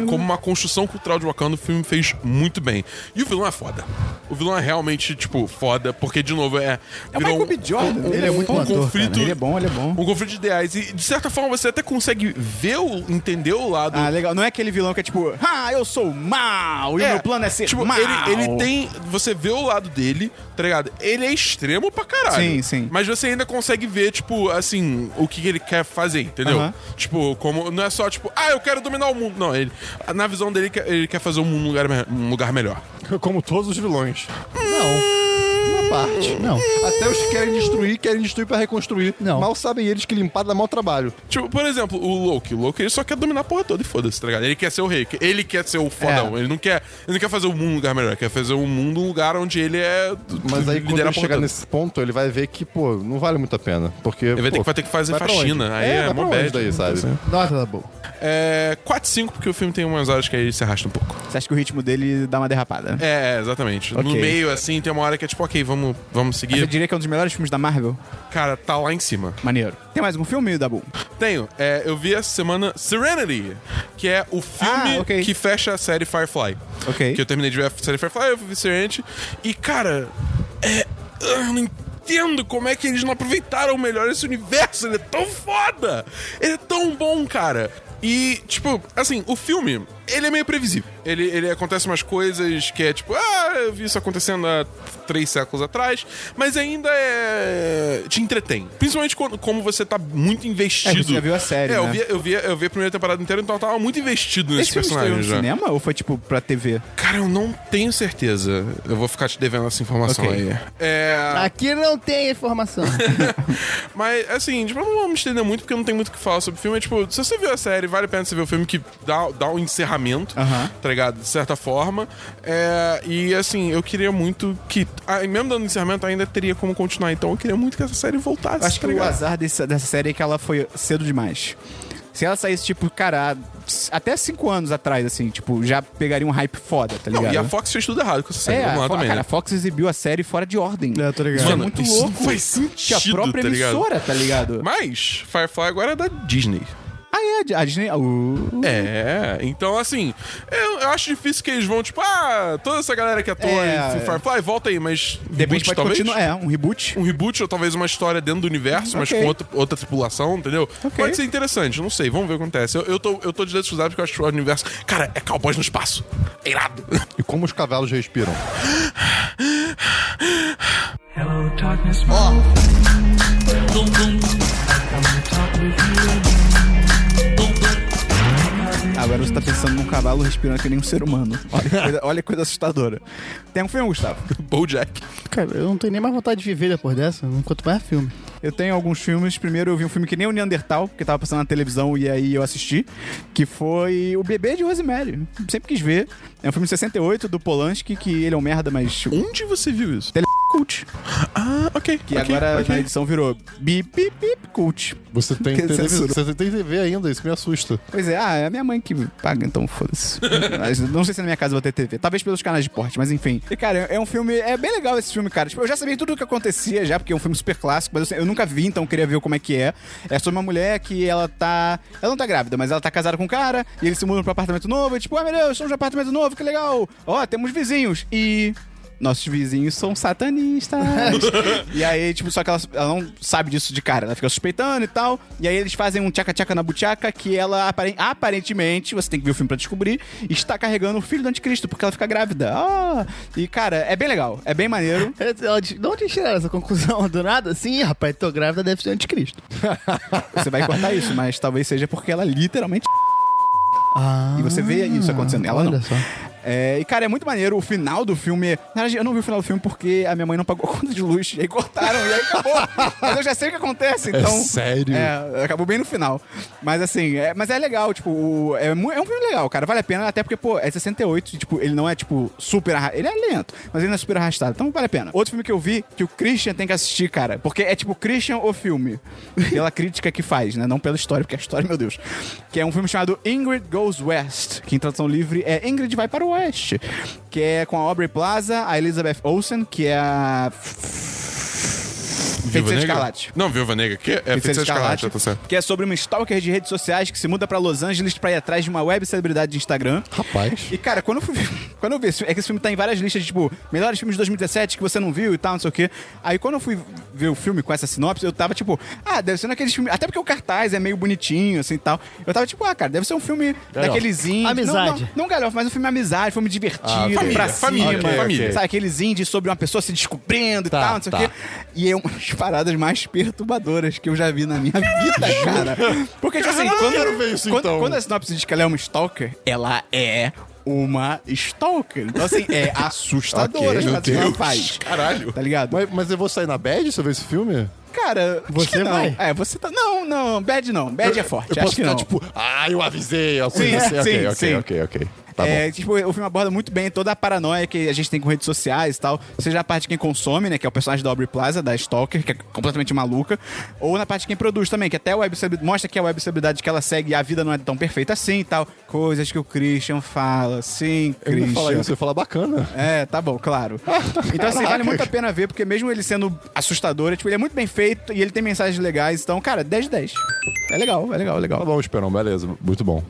como uma construção cultural de Wakanda, o filme fez muito bem. E o vilão é foda. O vilão é realmente, tipo, foda, porque, de novo, é. É o Michael B. Jordan. Ele é muito um ator, conflito. Ele é bom, ele é bom. Um conflito de ideais. E, de certa forma, você até consegue ver, o, entender o lado. Ah, legal. Não é aquele vilão que é tipo, ah, eu sou mal e o meu plano é ser tipo, mal. Ele, ele tem. Você vê o lado dele, tá ligado? Ele é extremo pra caralho. Sim, sim. Mas você ainda consegue ver, tipo, assim, o que ele quer fazer, entendeu? Aham. Tipo, como. Não é só, tipo, ah, eu quero dominar o mundo. Não, ele. Na visão dele, ele quer- fazer o mundo um lugar, um lugar melhor. Como todos os vilões. Não. Parte. Não. Até os que querem destruir, querem destruir pra reconstruir. Não. Mal sabem eles que limpar dá mau trabalho. Tipo, por exemplo, o Loki. O Loki ele só quer dominar a porra toda e foda-se, tá ligado? Ele quer ser o rei. Ele quer ser o fodão. É. Ele não quer. Ele não quer fazer o mundo um lugar melhor. Ele quer fazer o mundo um lugar onde ele é. Mas aí quando ele chegar toda. nesse ponto, ele vai ver que, pô, não vale muito a pena. Porque. Ele vai ter, pô, que, vai ter que fazer vai pra faxina. onde? Aí é, é, mó bad. daí, sabe? Nota da boa. É 4 5 porque o filme tem umas horas que aí ele se arrasta um pouco. Você acha que o ritmo dele dá uma derrapada? É, exatamente. No Ok. meio, assim, tem uma hora que é tipo, ok, vamos, vamos Você seguir. diria que é um dos melhores filmes da Marvel? Cara, tá lá em cima. Maneiro. Tem mais um filme, Dabu? Tenho. É, eu vi essa semana Serenity, que é o filme Ah, ok. que fecha a série Firefly. Ok. Que eu terminei de ver a série Firefly, eu vi Serenity. E, cara, é. Eu não entendo como é que eles não aproveitaram melhor esse universo. Ele é tão foda! Ele é tão bom, cara. E, tipo, assim, o filme, ele é meio previsível. Ele, ele acontece umas coisas que é tipo, ah, eu vi isso acontecendo há três séculos atrás, mas ainda é. te entretém. Principalmente quando, como você tá muito investido. É, você já viu a série, É, eu, né? vi, eu, vi, eu vi a primeira temporada inteira, então eu tava muito investido nesses Esse filme estreou no personagens já. cinema ou foi tipo pra TV? Cara, eu não tenho certeza. Eu vou ficar te devendo essa informação Ok. aí. É. Aqui não tem informação. Mas, assim, tipo, eu não vou me estender muito porque eu não tenho muito o que falar sobre o filme. É, tipo, se você viu a série, vale a pena você ver o filme que dá, dá um encerramento, Aham. tá ligado? De certa forma. É, e, assim, eu queria muito que. ah, mesmo dando encerramento, ainda teria como continuar. Então, eu queria muito que essa série voltasse. Acho que tá o ligado? azar dessa, dessa série é que ela foi cedo demais. Se ela saísse, tipo, cara, até cinco anos atrás, assim, tipo, já pegaria um hype foda, tá ligado? Não, e a Fox fez tudo errado com essa série. É, Vamos a, lá Fo- também. cara, né? a Fox exibiu a série fora de ordem. É, tô ligado. Isso é Mano, muito isso louco. não faz Que a sentido, própria tá ligado? emissora, tá ligado? Mas Firefly agora é da Disney. Ah, é, a Disney. Uh, É, então assim, eu, eu acho difícil que eles vão, tipo, ah, toda essa galera que atua É, em Firefly, volta aí, mas. de repente reboot, pode talvez? continuar. É, um reboot. Um reboot ou talvez uma história dentro do universo, mas Ok. com outra, outra tripulação, entendeu? Ok. Pode ser interessante, não sei, vamos ver o que acontece. Eu, eu, tô, eu tô de dedos cruzados porque eu acho que o universo. Cara, é cowboys no espaço. É irado. E como os cavalos respiram? Hello, darkness, my tá pensando num cavalo respirando que nem um ser humano. Olha que coisa, olha que coisa assustadora. Tem um filme, Gustavo? Bojack. Cara, eu não tenho nem mais vontade de viver depois dessa, quanto mais filme. Eu tenho alguns filmes. Primeiro eu vi um filme que nem o Neandertal, que tava passando na televisão e aí eu assisti, que foi O Bebê de Rosemary. Sempre quis ver. É um filme de 68 do Polanski, que ele é um merda, mas Onde você viu isso? Cult. Ah, ok. Que ok, agora ok. na edição virou bip, bip, bip, cult. Você tem, censura. você tem TV ainda, isso me assusta. Pois é, ah, é a minha mãe que paga, então foda-se. Não sei se na minha casa eu vou ter TV. Talvez pelos canais de porte, mas enfim. E, cara, é um filme. É bem legal esse filme, cara. Tipo, eu já sabia tudo o que acontecia já, porque é um filme super clássico, mas eu, eu nunca vi, então eu queria ver como é que é. É sobre uma mulher que ela tá. Ela não tá grávida, mas ela tá casada com um cara, e eles se mudam pra um apartamento novo, e tipo, ah, meu Deus, estamos num apartamento novo, que legal. Ó, temos vizinhos. E. Nossos vizinhos são satanistas. e aí, tipo, só que ela, ela não sabe disso de cara. Ela fica suspeitando e tal. E aí eles fazem um tchaca-tchaca na buchaca que ela aparen- aparentemente, você tem que ver o filme pra descobrir, está carregando o filho do anticristo, porque ela fica grávida. Ah! E, cara, é bem legal. É bem maneiro. Ela De onde tiraram essa conclusão do nada? Sim, rapaz, tô grávida, deve ser anticristo. Você vai cortar isso, mas talvez seja porque ela literalmente. Ah, E você vê isso acontecendo. Ela olha não. só. É, e, cara, é muito maneiro. O final do filme. Na verdade, eu não vi o final do filme porque a minha mãe não pagou a conta de luz. E aí cortaram, e aí acabou. Mas eu já sei o que acontece, então. sério? É, acabou bem no final. Mas assim, é, mas é legal, tipo, o- é, é um filme legal, cara. Vale a pena, até porque, pô, é 68, e, tipo, ele não é, tipo, super arrastado. Ele é lento, mas ele não é super arrastado. Então vale a pena. Outro filme que eu vi, que o Christian tem que assistir, cara. Porque é tipo Christian o filme. Pela crítica que faz, né? Não pela história, porque a história, meu Deus. Que é um filme chamado Ingrid Goes West, que em tradução livre é Ingrid vai para o Oeste. Que é com a Aubrey Plaza, a Elizabeth Olsen, que é a. Viúva Feiticeira? Escarlate. Não, Viúva Negra. Que? É Feiticeira Escarlate, tá certo. que é sobre uma stalker de redes sociais que se muda pra Los Angeles pra ir atrás de uma web celebridade de Instagram. Rapaz. E, cara, quando eu fui ver, quando eu vi esse filme, é que esse filme tá em várias listas de, tipo, melhores filmes de 2017 que você não viu e tal, não sei o quê. Aí, quando eu fui ver o filme com essa sinopse, eu tava, tipo, ah, deve ser naqueles filmes... Até porque o cartaz é meio bonitinho, assim, e tal. Eu tava, tipo, ah, cara, deve ser um filme daqueles indies... Amizade. Não, não, não galhofa, mas um filme amizade, filme divertido, Ah, pra Família, cima. família. Sabe, aqueles indies sobre uma pessoa se descobrindo e Tá, tal, não sei tá. o quê. E é uma das paradas mais perturbadoras que eu já vi na minha vida, cara. Porque, tipo assim, quando, isso, quando, então. quando a sinopse diz que ela é uma stalker, ela é uma stalker. Então, assim, é assustadora Ok, as que ela faz. Caralho. Tá ligado? Mas, mas eu vou sair na bad se eu ver esse filme? Cara, acho Você que não. vai? É, você tá. Não, não, bad não. Bad é forte. Eu acho posso que ficar não. tipo, ah, eu avisei. Eu Sim, assim, sim, ok, sim. ok, ok, ok. Tá é, tipo, o filme aborda muito bem toda a paranoia que a gente tem com redes sociais e tal. Seja a parte de quem consome, né? Que é o personagem da Aubrey Plaza, da Stalker, que é completamente maluca. Ou na parte de quem produz também, que até a web mostra que a web celebridade que ela segue, a vida não é tão perfeita assim e tal. Coisas que o Christian fala. Sim, Eu não ia falar Christian. isso, eu falar bacana. É, tá bom, claro. Então, assim, vale muito a pena ver, porque mesmo ele sendo assustador, é, tipo, ele é muito bem feito e ele tem mensagens legais. Então, cara, 10 de 10. É legal, é legal, é Tá legal. bom, Esperão, beleza. Muito bom.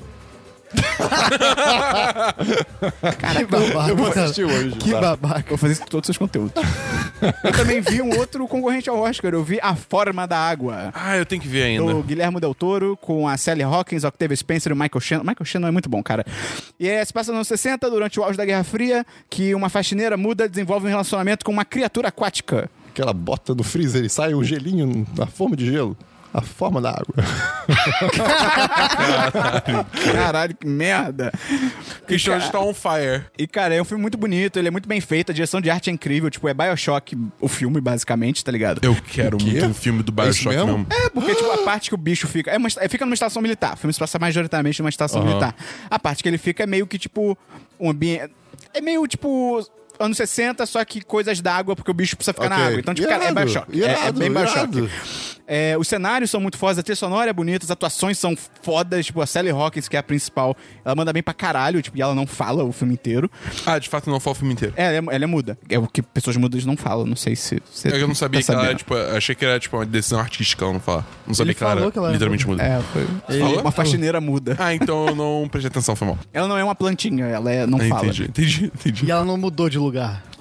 Que babaca. Eu vou assistir hoje. Que tá? babaca. Vou fazer isso com todos os seus conteúdos. eu também vi um outro concorrente ao Oscar. Eu vi A Forma da Água. Ah, eu tenho que ver ainda. Do Guilherme Del Toro, com a Sally Hawkins, Octavia Spencer e o Michael Shannon. Michael Shannon é muito bom, cara. E é, se passa nos anos 60, durante o auge da Guerra Fria, que uma faxineira muda desenvolve um relacionamento com uma criatura aquática. Que ela bota no freezer e sai um gelinho na forma de gelo. A forma da água. Caralho, que merda. Christian cara- tá on fire. E, cara, é um filme muito bonito, ele é muito bem feito, a direção de arte é incrível, tipo, é Bioshock o filme, basicamente, tá ligado? Eu quero muito um filme do É Bioshock mesmo? mesmo. É, porque, tipo, a parte que o bicho fica. É uma, fica numa estação militar. O filme se passa majoritariamente numa estação militar. A parte que ele fica é meio que, tipo, um ambiente. É meio, tipo. Anos 60, só que coisas d'água, porque o bicho precisa ficar na Ok. água. Então, tipo, cara, é Irado, Bioshock. É, é irado, bem Bioshock. irado. É, os cenários são muito fodas, a trilha sonora é bonita, as atuações são fodas, tipo, a Sally Hawkins, que é a principal, ela manda bem pra caralho, tipo, e ela não fala o filme inteiro. Ah, de fato não foi o filme inteiro. É, ela é, ela é muda. É o que pessoas mudas não falam, não sei se você É que eu não sabia tá que ela era, tipo, achei que era tipo uma decisão artística ela não falar. Não sabia Ele que ela era que ela era literalmente muda. É, foi Falou? uma faxineira muda. Ah, então eu não prestei atenção, foi mal. Ela não é uma plantinha, ela é, não Ah, fala. entendi, entendi, entendi. E ela não mudou de lugar.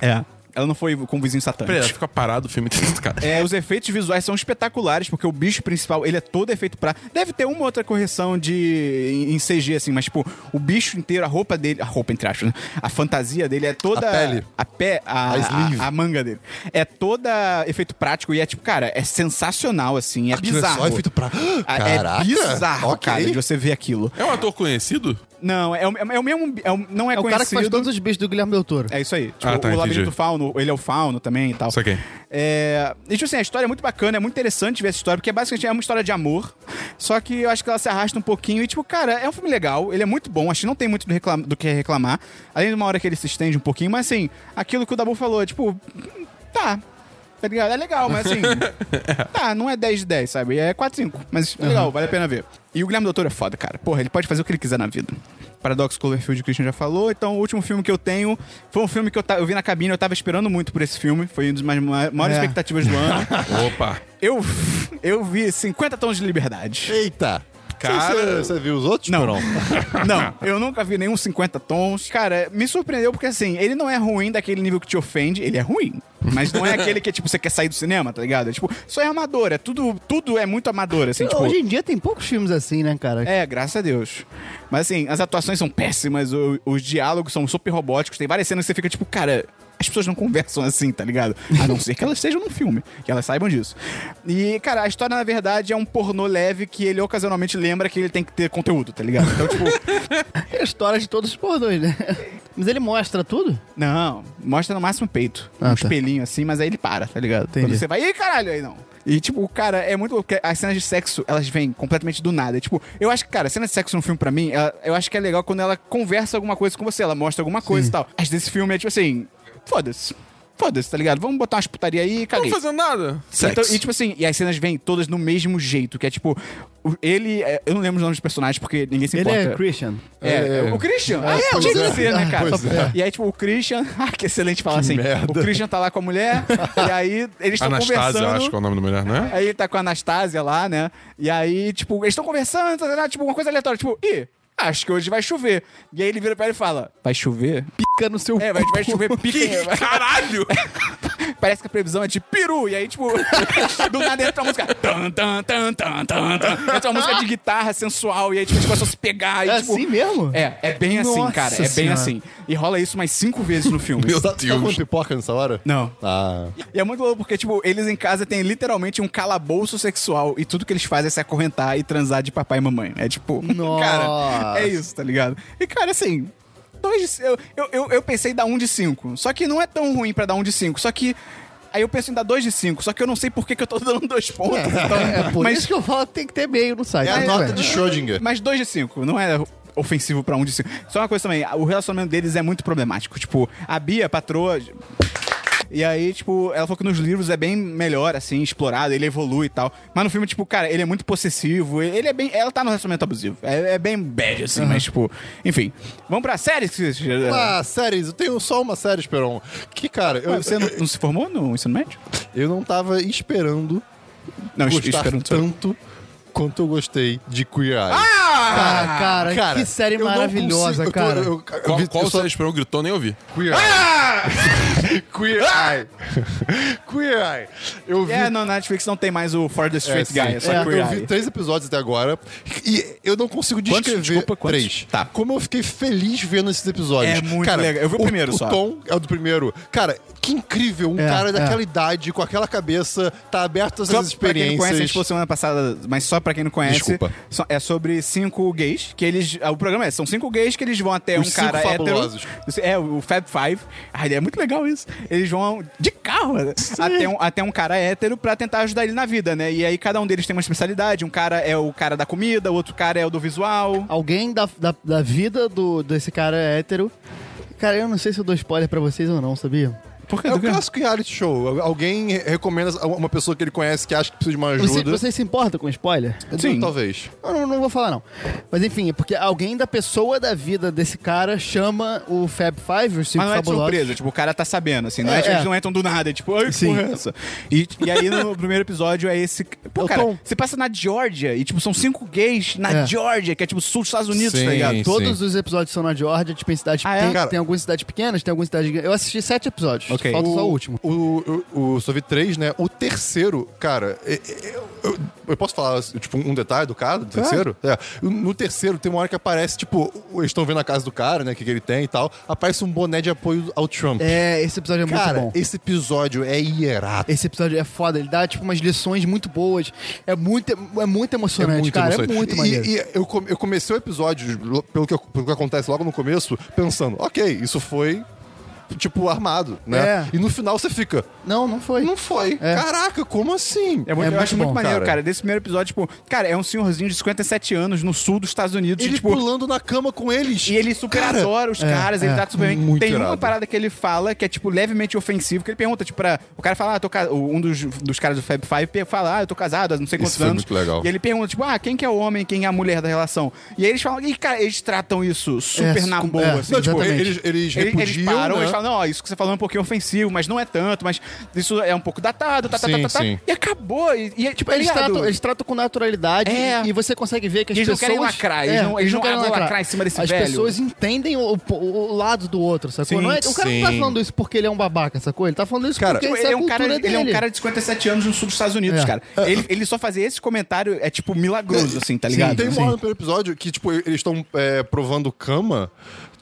É. Ela não foi com o vizinho satânico. Peraí, ela fica parado o filme inteiro, cara. É, os efeitos visuais são espetaculares, porque o bicho principal, ele é todo efeito pra... Deve ter uma outra correção de em CG, assim, mas, tipo, o bicho inteiro, a roupa dele... A roupa, entre aspas, né? A fantasia dele é toda... A pele. A pé... A, A a, a manga dele. É toda efeito prático e é, tipo, cara, é sensacional, assim, é Aquilo é bizarro. só efeito pra... Ah, Caraca. É bizarro, Ok. cara, de você ver aquilo. É um ator conhecido? Não, é, o- é o mesmo... É o- não é, É o cara que faz todos os bichos do Guilherme Del Toro. É isso aí. Tipo, Ah, tá, o entendi. Labirinto Fauno, ele é o Fauno também e tal. Saquei. É... E, tipo assim, a história é muito bacana, é muito interessante ver essa história, porque basicamente é uma história de amor. Só que eu acho que ela se arrasta um pouquinho. E, tipo, cara, é um filme legal, ele é muito bom, acho que não tem muito do, reclam- do que reclamar. Além de uma hora que ele se estende um pouquinho, mas assim, aquilo que o Dabu falou, tipo, tá. Tá ligado? É legal, mas assim. tá, não é 10 de 10, sabe? É 4, 5. Mas é legal, vale a pena ver. E o Guilherme Doutor é foda, cara. Porra, ele pode fazer o que ele quiser na vida. Paradox Cloverfield, o Christian já falou. Então, o último filme que eu tenho foi um filme que eu, eu vi na cabine, eu tava esperando muito por esse filme. Foi uma das mais- ma- maiores É. expectativas do ano. Opa. eu, eu vi 50 Tons de Liberdade. Eita. Cara- Você, você viu os outros? Não. Não. Não, eu nunca vi nenhum 50 tons. Cara, me surpreendeu porque assim, ele não é ruim daquele nível que te ofende, ele é ruim. Mas não é aquele que, tipo, você quer sair do cinema, tá ligado? É, tipo, só é amador, é tudo, tudo é muito amador, assim, tipo. Hoje em dia tem poucos filmes assim, né, cara? É, graças a Deus. Mas assim, as atuações são péssimas, o- os diálogos são super robóticos, tem várias cenas que você fica tipo, cara, as pessoas não conversam assim, tá ligado? A não ser que elas estejam num filme, que elas saibam disso. E, cara, a história, na verdade, é um pornô leve que ele ocasionalmente lembra que ele tem que ter conteúdo, tá ligado? Então, tipo, É a história de todos os pornôs, né? Mas ele mostra tudo? não, mostra no máximo o peito. Ah, um tá. espelhinho assim, mas aí ele para, tá ligado? Entendi. Quando você vai, ih, caralho, aí não. E, tipo, cara, é muito As cenas de sexo, elas vêm completamente do nada. Tipo, eu acho que, cara, cena de sexo num filme, pra mim, ela- eu acho que é legal quando ela conversa alguma coisa com você, ela mostra alguma coisa e tal. As desse filme é tipo assim, foda-se. Foda-se, tá ligado? Vamos botar umas putaria aí e Não caguei. fazendo nada. Sexo. Então, e tipo assim, e as cenas vêm todas no mesmo jeito, que é tipo, o- ele. é- eu não lembro os nomes dos personagens porque ninguém se Ele importa. é Christian. É, É. o Christian. Ah, Ah, é, pois tinha que é. ser, né, cara? Pois é. E aí, tipo, o Christian. Ah, que excelente falar assim. merda. O Christian tá lá com a mulher, e aí eles estão Anastasia, conversando. eu acho que é o nome da mulher, não é? Aí ele tá com a Anastasia lá, né? E aí, tipo, eles estão conversando, tá, tá, tá, tipo, uma coisa aleatória, tipo, ih, acho que hoje vai chover. E aí ele vira pra ele e fala: Vai chover? Pica no seu É, vai, vai chover pica. Caralho! Parece que a previsão é de peru. E aí, tipo, do nada entra uma música. Tan, tan, tan, tan, tan, tan. Entra uma música de guitarra sensual. E aí, tipo, eles começam a se pegar. E, É tipo, assim mesmo? É, é bem assim, Nossa cara. É bem Senhora. assim. E rola isso mais cinco vezes no filme. Meu Tá, tá Deus. comendo pipoca nessa hora? Não. Ah. E é muito louco porque, tipo, eles em casa têm literalmente um calabouço sexual e tudo que eles fazem é se acorrentar e transar de papai e mamãe. É tipo, Nossa. cara, é isso, tá ligado? E, cara, assim, dois de, eu, eu, eu, eu pensei em dar um de cinco. Só que não é tão ruim pra dar um de cinco. Só que. Aí eu penso em dar dois de cinco, só que eu não sei por que, que eu tô dando dois pontos. Então, É por mas, isso que eu falo que tem que ter meio no site. É a nota de Schrödinger. mas dois de cinco, não é ofensivo pra um de cinco. Só uma coisa também, o relacionamento deles é muito problemático. Tipo, a Bia, a patroa. E aí, tipo, ela falou que nos livros é bem melhor, assim, explorado, ele evolui e tal. Mas no filme, tipo, cara, ele é muito possessivo, ele é bem. Ela tá no relacionamento abusivo. É, é bem bad, assim, mas, tipo, enfim. Vamos pra séries? Ah, séries. Eu tenho só uma série, Esperon. Que, cara, eu, Você não, não se formou no ensino médio? eu não tava esperando Não, gostar esperando. tanto quanto eu gostei de Queer Eye. Cara, cara, Cara, que série eu maravilhosa, consigo- eu tô- cara. eu- eu Qual, vi- qual eu só- você esperou? Gritou, nem ouvi. Queer Eye. Queer Eye. Queer Eye. Eu vi É, no Netflix não tem mais o For the Street sim. Guy, é só É, Queer eu Eye. vi três episódios até agora e eu não consigo Quantos? descrever Desculpa, quantos? três. Tá. Como eu fiquei feliz vendo esses episódios. É muito cara, legal. Eu vi o primeiro o só. tom é o do primeiro. Cara, que incrível. Um É, cara é. daquela idade, com aquela cabeça, tá aberto a Só essas pra quem não conhece, a gente experiências. falou semana passada, mas só pra quem não conhece, Desculpa. é sobre cinco gays, que eles. O programa é, são cinco gays que eles vão até Os um cara cinco hétero. fabulosos. É, o Fab Five. Ah, é muito legal isso. Eles vão de carro até um, até um cara hétero pra tentar ajudar ele na vida, né? E aí cada um deles tem uma especialidade. Um cara é o cara da comida, o outro cara é o do visual. Alguém da, da, da vida do, desse cara hétero Cara, eu não sei se eu dou spoiler pra vocês ou não, sabia? Por que? É o quê? clássico reality show. Alguém re- recomenda uma pessoa que ele conhece que acha que precisa de uma Você, ajuda. vocês se importam com spoiler? Sim. Talvez. Eu não, não vou falar, não. Mas enfim, é porque alguém da pessoa da vida desse cara chama o Fab Five, os cinco Mas não é de fabulosos. surpresa, tipo, o cara tá sabendo, assim, não é, É, tipo, é. eles não entram do nada, é tipo, ai, que Sim. porra é essa? E, e aí no primeiro episódio é esse. Pô, É cara, Tom. você passa na Georgia e, tipo, são cinco gays na É. Georgia, que é tipo sul dos Estados Unidos, Sim. tá ligado? Todos os episódios são na Georgia, tipo, em cidades Ah, é? tem, tem algumas cidades pequenas, tem algumas cidades grandes. Eu assisti sete episódios. Ok. Falta só o último. O, o, o só vi três, né? O terceiro, cara, é- é- eu, eu- eu posso falar, tipo, um detalhe do cara, do terceiro? É. No terceiro, tem uma hora que aparece, tipo, eles estão vendo a casa do cara, né? O que, que ele tem e tal. Aparece um boné de apoio ao Trump. É, esse episódio é cara, muito bom. esse episódio é hierado. Esse episódio é foda, ele dá, tipo, umas lições muito boas. É muito, é muito emocionante, cara. emocionante. É muito E- maneiro. E, eu, come- eu comecei o episódio, lo- pelo que, pelo que acontece logo no começo, pensando, ok, isso foi, tipo, armado, né? É. E no final você fica, Não, não foi. não foi. É. Caraca, como assim? É muito, É eu muito acho muito bom, maneiro, cara. cara. Desse primeiro episódio, tipo, cara, é um senhorzinho de 57 anos no sul dos Estados Unidos. Ele e, tipo, pulando na cama com eles. E ele super Cara, adora os caras, ele é, trata super bem. muito Tem uma irado. parada que ele fala que é, tipo, levemente ofensivo, que ele pergunta, tipo, pra... O cara fala, ah, tô ca- Um dos, dos caras do Fab Five fala, ah, eu tô casado há não sei quantos foi anos. muito legal. E ele pergunta, tipo, ah, quem que é o homem, quem é a mulher da relação? E aí eles falam, e, cara, eles tratam isso super É, na boa, é, assim. Não, tipo, eles, eles Eles, eles param, né? eles falam, não, ó, isso que você falou é um pouquinho ofensivo, mas não é tanto, mas isso é um pouco datado, tá, tá, Sim, tá, tá, tá. sim. E acabou. E, e, tipo, Eles é ligado? tratam, eles tratam com naturalidade É. e você consegue ver que as Eles não pessoas... querem lacrar, eles não- eles não- ah, vou lacrar em cima desse As velho. pessoas entendem o, o- o lado do outro, sacou? Sim, não é, o cara não tá sim. falando isso porque ele é um babaca, sacou? Ele tá falando isso Cara, porque Tipo, é ele, é um cara, cultura ele é um dele. cara de 57 anos no sul dos Estados Unidos, É. cara. Ele, ele só fazer esse comentário é, tipo, milagroso, assim, tá Sim, ligado? tem uma Sim. hora no primeiro episódio que, tipo, eles estão é, provando cama,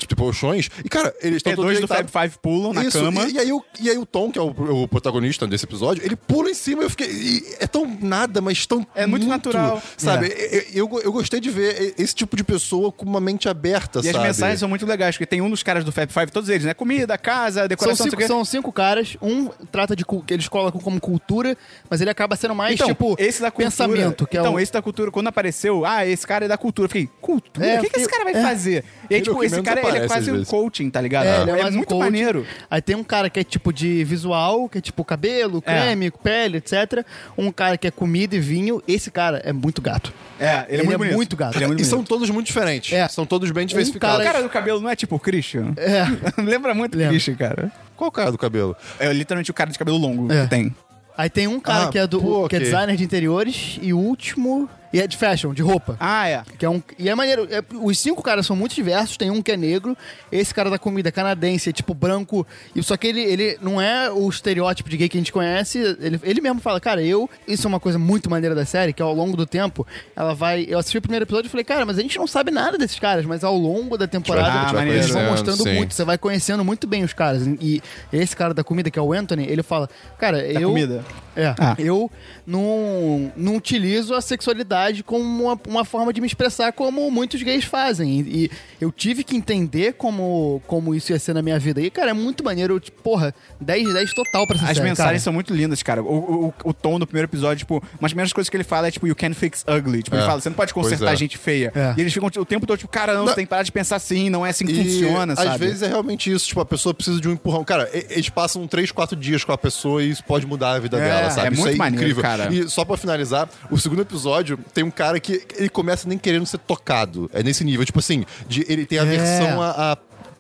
tipo, colchões, e, cara, eles estão É, todos dois do Fab. Five pulam na Isso, cama. E, e aí o, e aí o Tom, que é o, o protagonista desse episódio, ele pula em cima e eu fiquei. e é tão nada, mas tão. É muito natural. Sabe? É. Eu, eu, eu gostei de ver esse tipo de pessoa com uma mente aberta, E sabe? as mensagens são muito legais, porque tem um dos caras do Fab Five, todos eles, né? Comida, casa, São decoração, sei cinco, são cinco caras, um trata de que eles colocam como cultura, mas ele acaba sendo mais Então, tipo esse da cultura, pensamento, que é então, o esse da cultura, quando apareceu, ah, esse cara é da cultura. Eu fiquei, cultura? É, o que, que esse cara vai é. fazer? E aí, é tipo, esse cara ele é quase um vezes. coaching, tá ligado? É, ele é, um muito coach. maneiro. Aí tem um cara que é tipo de visual, que é tipo cabelo, É. creme, pele, etc. Um cara que é comida e vinho. Esse cara é muito gato. É, ele é Ele muito é bonito. muito gato. Ele é muito E são todos muito diferentes. É. São todos bem diversificados. O cara do cabelo não é tipo o Christian? É. Lembra muito o Lembra. Christian, cara. Qual cara do cabelo? É literalmente o cara de cabelo longo É. que tem. Aí tem um cara Ah, que é do pô, que é ok. designer de interiores e o último e é de fashion, de roupa. Ah, é. Que é um, e é maneiro. é- os cinco caras são muito diversos. Tem um que é negro. Esse cara da comida é canadense, é tipo branco. E só que ele, ele não é o estereótipo de gay que a gente conhece. Ele, ele mesmo fala, cara, eu. Isso é uma coisa muito maneira da série, que ao longo do tempo, ela vai. Eu assisti o primeiro episódio e falei, cara, mas a gente não sabe nada desses caras. Mas ao longo da temporada, Ah, eles vão conhecendo, mostrando sim. muito. Você vai conhecendo muito bem os caras. E esse cara da comida, que é o Anthony, ele fala, cara, Da eu. comida. É, Ah. eu não, não utilizo a sexualidade como uma, uma forma de me expressar como muitos gays fazem. E, e eu tive que entender como, como isso ia ser na minha vida. E, cara, é muito maneiro. eu, Tipo, porra, 10 de 10 total pra essa As série, mensagens cara. são muito lindas, cara. O, o, o tom do primeiro episódio, tipo, uma das primeiras coisas que ele fala é, tipo, you can fix ugly. Tipo, ele É. fala, você não pode consertar é. gente feia. É. E eles ficam o tempo todo, tipo, cara, não, Não. você tem que parar de pensar assim, não é assim que E, funciona, às sabe? vezes é realmente isso, tipo, a pessoa precisa de um empurrão. Cara, eles passam 3, 4 dias com a pessoa e isso pode mudar a vida É, dela, sabe? é isso muito é maneiro, incrível. cara. E só pra finalizar, o segundo episódio tem um cara que ele começa nem querendo ser tocado. É nesse nível, tipo assim, de, ele tem aversão a, a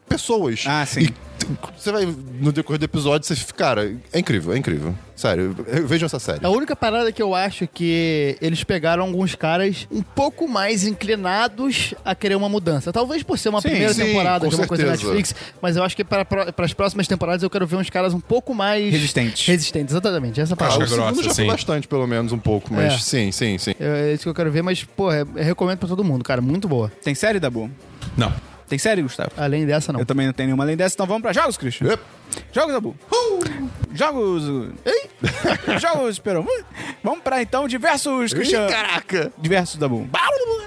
pessoas. Ah, sim. E você vai, no decorrer do episódio, você fica, cara, é incrível, é incrível. Sério, eu- vejam essa série. A única parada que eu acho é que eles pegaram alguns caras um pouco mais inclinados a querer uma mudança. Talvez por ser uma Sim, primeira sim, temporada de uma coisa da certeza. Netflix, mas eu acho que para, para as próximas temporadas eu quero ver uns caras um pouco mais... Resistentes. Resistentes, exatamente. Essa Ah, palavra. o segundo grossa, já foi sim. bastante, pelo menos, um pouco, mas É. sim, sim, sim. É isso que eu quero ver, mas, pô, é- recomendo pra todo mundo, cara. Muito boa. Tem série, Dabu? Não. Tem série, Gustavo? Além dessa, não. Eu também não tenho nenhuma além dessa, então vamos pra jogos, Christian. Yep. Jogos, Dabu. Jogos. Ei! jogos, Peron. Vamos pra então diversos, Christian. caraca! Diversos, Dabu.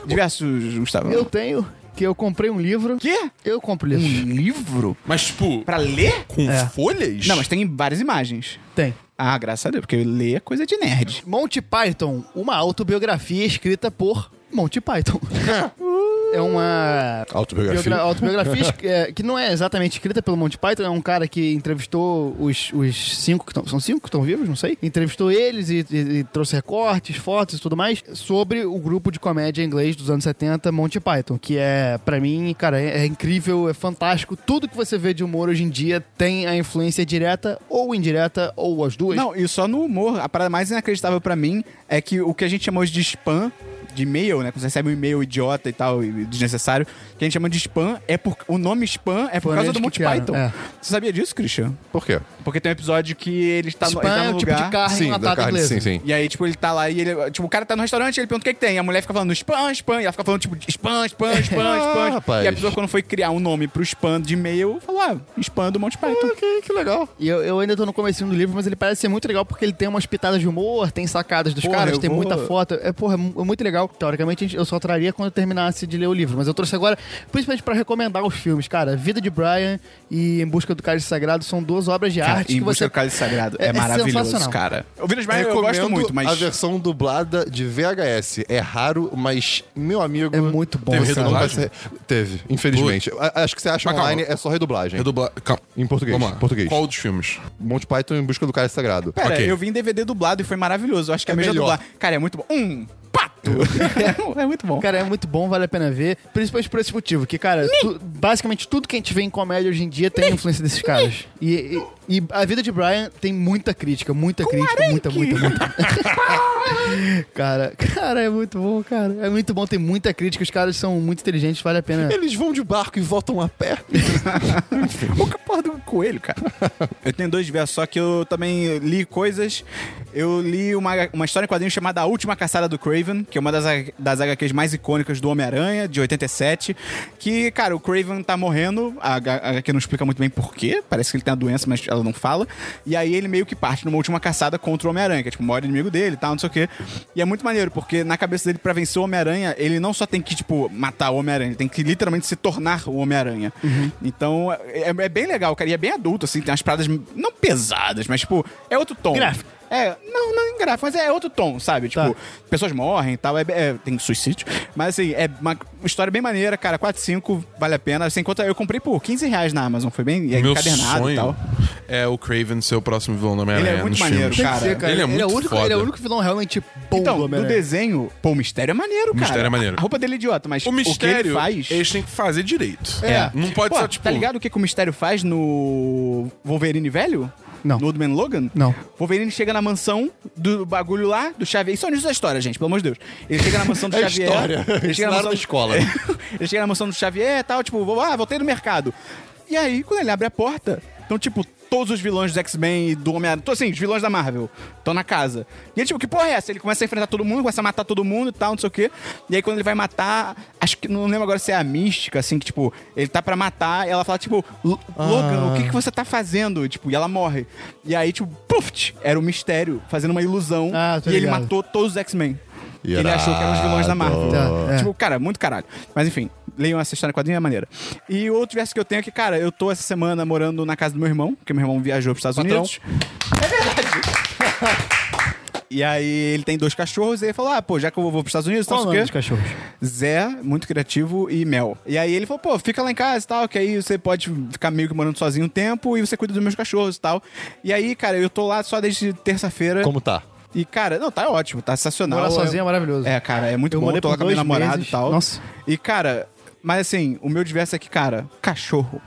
Diversos, Gustavo. Eu tenho, que eu comprei um livro. Quê? Eu compro Um livro. livro? Mas, tipo, Pra ler? com É. folhas? Não, mas tem várias imagens. Tem. Ah, graças a Deus, porque ler é coisa de nerd. Monty Python, uma autobiografia escrita por Monty Python. é uma Autobiografia. biogra- autobiografia é, que não é exatamente escrita pelo Monty Python, é um cara que entrevistou os, os cinco que estão. São cinco que estão vivos, não sei. Entrevistou eles e, e- e trouxe recortes, fotos e tudo mais sobre o grupo de comédia inglês dos anos 70, Monty Python, que é, pra mim, cara, é, é incrível, é fantástico. Tudo que você vê de humor hoje em dia tem a influência direta ou indireta, ou as duas. Não, e só no humor, a parada mais inacreditável pra mim é que o que a gente chama hoje de spam, de e-mail, né? Quando você recebe um e-mail idiota e tal, e desnecessário, que a gente chama de spam, é por, o nome spam é por Foi causa do Monty criaram, Python. é. Você sabia disso, Christian? Por quê? Porque tem um episódio que ele está no, Spam ele tá é no o tipo lugar... de carne sim, da enlatada carne, inglesa. sim, sim. E aí, tipo, ele tá lá e ele. Tipo, o cara tá no restaurante e ele pergunta o que, que tem. E a mulher fica falando spam, spam. E ela fica falando, tipo, spam, spam, spam, Ah, spam. rapaz. E a pessoa, quando foi criar um nome pro spam de e-mail, falou, ah, spam do Monty Python. Ok, que legal. E eu, eu ainda tô no comecinho do livro, mas ele parece ser muito legal porque ele tem umas pitadas de humor, tem sacadas dos Porra, caras, eu tem vou- muita foto. É, porra, é mu- é muito legal. Teoricamente, a gente- eu só traria quando eu terminasse de ler o livro. Mas eu trouxe agora, principalmente pra recomendar os filmes, cara. Vida de Brian e Em Busca do Cálice Sagrado são duas obras de Cara, arte em que Busca você. do Cálice Sagrado. É, É- é maravilhoso, sensacional. cara. O Village Brian eu gosto muito, mas... a versão dublada de VHS. É raro, mas, meu amigo... É muito bom. Teve redublagem? Teve, infelizmente. Acho que você acha Mas calma. online, é só redublagem. Redubla... Calma. Em português. Vamos lá. Português. Qual dos filmes? Monty Python em busca do cara sagrado. Pera, Ok. eu vi em DVD dublado e foi maravilhoso. Eu acho que é, É a mesma melhor. dublagem. Cara, é muito bom. Um pato! é muito bom. Cara, é muito bom, vale a pena ver. Principalmente por esse motivo, que, cara, tu- basicamente tudo que a gente vê em comédia hoje em dia tem influência desses caras. E, e- e a vida de Brian tem muita crítica, muita crítica, muita, muita, muita. cara, cara, é muito bom, cara. É muito bom, tem muita crítica, os caras são muito inteligentes, vale a pena. Eles vão de barco e voltam a pé. O que porra do coelho, cara? eu tenho dois versos, só que eu também li coisas. Eu li uma, uma história em quadrinhos chamada A Última Caçada do Craven, que é uma das, das HQs mais icônicas do Homem-Aranha, de 87. Que, cara, o Craven tá morrendo. A H- a HQ não explica muito bem porquê. Parece que ele tem a doença, mas ela não fala. E aí ele meio que parte numa última caçada contra o Homem-Aranha, que é tipo o maior inimigo dele e tal, não sei o quê. E é muito maneiro, porque na cabeça dele, pra vencer o Homem-Aranha, ele não só tem que, tipo, matar o Homem-Aranha, ele tem que literalmente se tornar o Homem-Aranha. Então, é, é bem legal, cara. E é bem adulto, assim, tem umas paradas não pesadas, mas, tipo, é outro tom. Gráfico. É, não, não em gráfico, mas é outro tom, sabe? Tipo, Tá. pessoas morrem e tal, é, é- tem suicídio. Mas assim, é uma história bem maneira, cara. 4, 5, vale a pena. Sem conta, eu comprei por 15 reais na Amazon, foi bem é Meu encadernado sonho e tal. é o Craven ser o próximo vilão da Ele Homem-Aranha é muito nos maneiro, cara. ser, cara. Ele é muito o único, foda. ele é o único vilão realmente bom Então, do Homem-Aranha. desenho, pô, o mistério é maneiro, cara. Mistério é maneiro. A roupa dele é idiota, mas O mistério, o que ele faz. eles têm que fazer direito. É. Não pode Pô, só, tipo... Tá ligado o que, que o mistério faz no Wolverine velho? Não. No Old Man Logan? Não. Wolverine chega na mansão do bagulho lá, do Xavier. Isso é o início da história, gente, pelo amor de Deus. Ele chega na mansão do É Xavier. história. Ele chega na mansão na escola. ele chega na mansão do Xavier e tal, tipo, ah, voltei no mercado. E aí, quando ele abre a porta, então, tipo, todos os vilões dos X-Men e do Homem-Aranha, tô assim, os vilões da Marvel, estão na casa. E ele, tipo, que porra é essa? Ele começa a enfrentar todo mundo, começa a matar todo mundo e tal, não sei o quê. E aí, quando ele vai matar, acho que, não lembro agora se é a mística, assim, que, tipo, ele tá pra matar e ela fala, tipo, "L- Logan, o que que você tá fazendo? Tipo, e ela morre. E aí, tipo, puff, era o mistério, fazendo uma ilusão. Ah, e ele ligado. matou todos os X-Men. Que Ele achou que eram os vilões da Marvel. Tá, é. Tipo, cara, muito caralho. Mas enfim, leiam essa história em quadrinho, é maneira. E outro verso que eu tenho é que, cara, eu tô essa semana morando na casa do meu irmão, porque meu irmão viajou pros Estados Patrão. Unidos. É verdade. E aí ele tem dois cachorros, e ele falou: Ah, pô, já que eu vou pros Estados Unidos, Qual o então nome dos o quê? cachorros? Zé, muito criativo, e Mel. E aí ele falou, pô, fica lá em casa e tal, que aí você pode ficar meio que morando sozinho um tempo e você cuida dos meus cachorros e tal. E aí, cara, eu tô lá só desde terça-feira. Como tá? E, cara, não, tá ótimo, tá sensacional. Morar sozinho é Eu- maravilhoso. É, cara, é muito Eu bom. morei tô lá com a minha dois namorada meses. e tal. Nossa. E, cara, mas assim, o meu diverso é que, cara, cachorro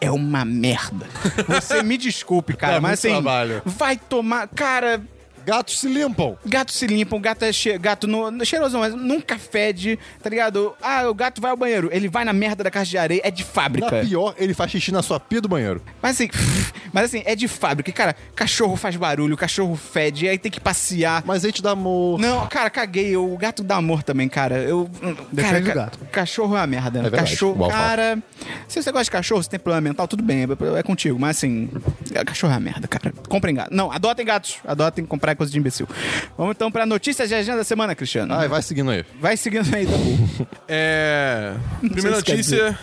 é uma merda. Você me desculpe, cara, Dá mas muito assim, trabalho. vai tomar. Cara, Gatos se limpam. gato se limpa, um gato é che... gato no... é cheiroso, mas nunca fede, tá ligado? Ah, o gato vai ao banheiro, ele vai na merda da caixa de areia, é de Na fábrica. pior, ele faz xixi na sua pia do banheiro. Mas assim, mas assim, é de fábrica. E, cara, cachorro faz barulho, cachorro fede, aí tem que passear. Mas aí te dá amor. Não, cara, caguei. O gato dá amor também, cara. Eu. cara, gato. Cachorro é uma merda. É verdade, cachorro, falo. cara. Se você gosta de cachorro, você tem problema mental, tudo bem, é, é contigo. Mas assim, é- cachorro é uma merda, cara. Comprem gato. Não, adotem gatos. Adotem, comprar caralho, coisa de imbecil. Vamos então pra notícias de agenda da semana, Cristiano. Ai, vai seguindo aí. Vai seguindo aí, Dabu. É. Primeira notícia: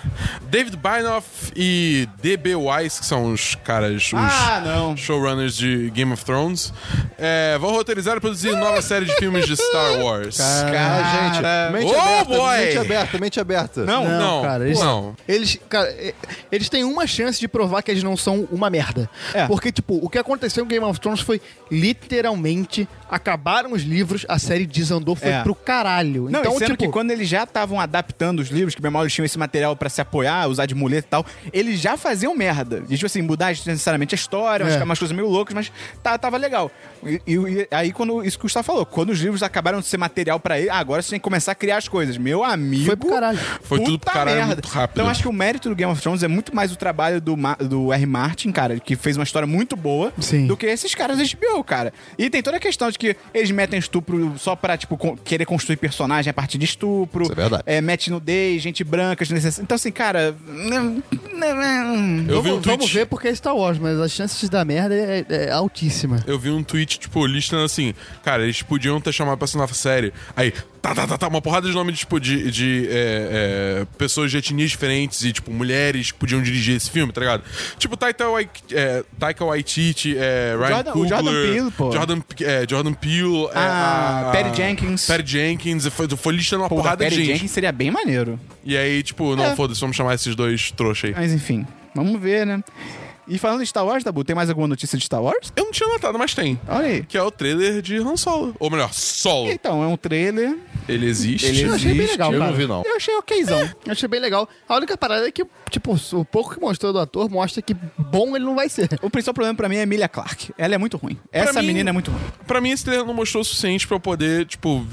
David Bynoff e D.B. Weiss, que são os caras, os Ah, não. showrunners de Game of Thrones, é, vão roteirizar e produzir nova série de filmes de Star Wars. Ah, gente, mente Oh, aberta, boy! mente aberta, mente aberta. Não, Não, não, cara, eles, não. Eles, cara, eles têm uma chance de provar que eles não são uma merda. É. Porque, tipo, o que aconteceu em Game of Thrones foi literalmente acabaram os livros, a série desandou, foi É. pro caralho. Não, então, sendo tipo, que quando eles já estavam adaptando os livros, que bem mal eles tinham esse material pra se apoiar, usar de muleta e tal, eles já faziam merda. E, tipo assim, mudar necessariamente a história, É. umas, umas coisas meio loucas, mas tá, tava legal. E, e- e aí, quando isso que o Gustavo falou, quando os livros acabaram de ser material pra ele, agora você tem que começar a criar as coisas. Meu amigo. Foi pro caralho. Foi tudo pro caralho merda. muito rápido. Então acho que o mérito do Game of Thrones é muito mais o trabalho do, Ma- do R. Martin, cara, que fez uma história muito boa, Sim. do que esses caras da HBO, cara. E tem toda a questão de que eles metem estupro só pra, tipo, con- querer construir personagem a partir de estupro. Isso é verdade. É, mete nudez, gente branca, desnecess- Então, assim, cara. Eu vi um vamos, vamos tweet. ver porque é Star Wars, mas as chances de dar merda é, é altíssima. Eu vi um tweet, tipo, listando assim, cara, eles podiam ter chamado pra essa nova série. Aí, tá, tá, tá, tá, uma porrada de nome, tipo, de, de é, é, pessoas de etnias diferentes e, tipo, mulheres podiam dirigir esse filme, tá ligado? Tipo, Taika, Wai- é, Taika Waititi, é, Ryan Jordan- o Coogler, Jordan Peele, pô. Jordan, é, Jordan Peele, é, Ah, a- Patty Jenkins. Patty Jenkins, foi, foi listando uma Pô, porrada Perry de gente. Jenkins seria bem maneiro. E aí, tipo, não, É. foda-se, vamos chamar esses dois trouxas aí. Mas enfim, vamos ver, né? E falando de Star Wars, Dabu, tem mais alguma notícia de Star Wars? Eu não tinha notado, mas tem. Olha aí. Que é o trailer de Han Solo. Ou melhor, Solo. Então, é um trailer. Ele existe. Ele Eu achei bem existe. legal, Eu cara. não vi, não. Eu achei okzão. Eu achei bem legal. A única parada é que, tipo, o pouco que mostrou do ator mostra que bom ele não vai ser. O principal problema pra mim é a Emilia Clarke. Ela é muito ruim. Essa mim- menina é muito ruim. Pra mim, esse trailer não mostrou o suficiente pra eu poder, tipo,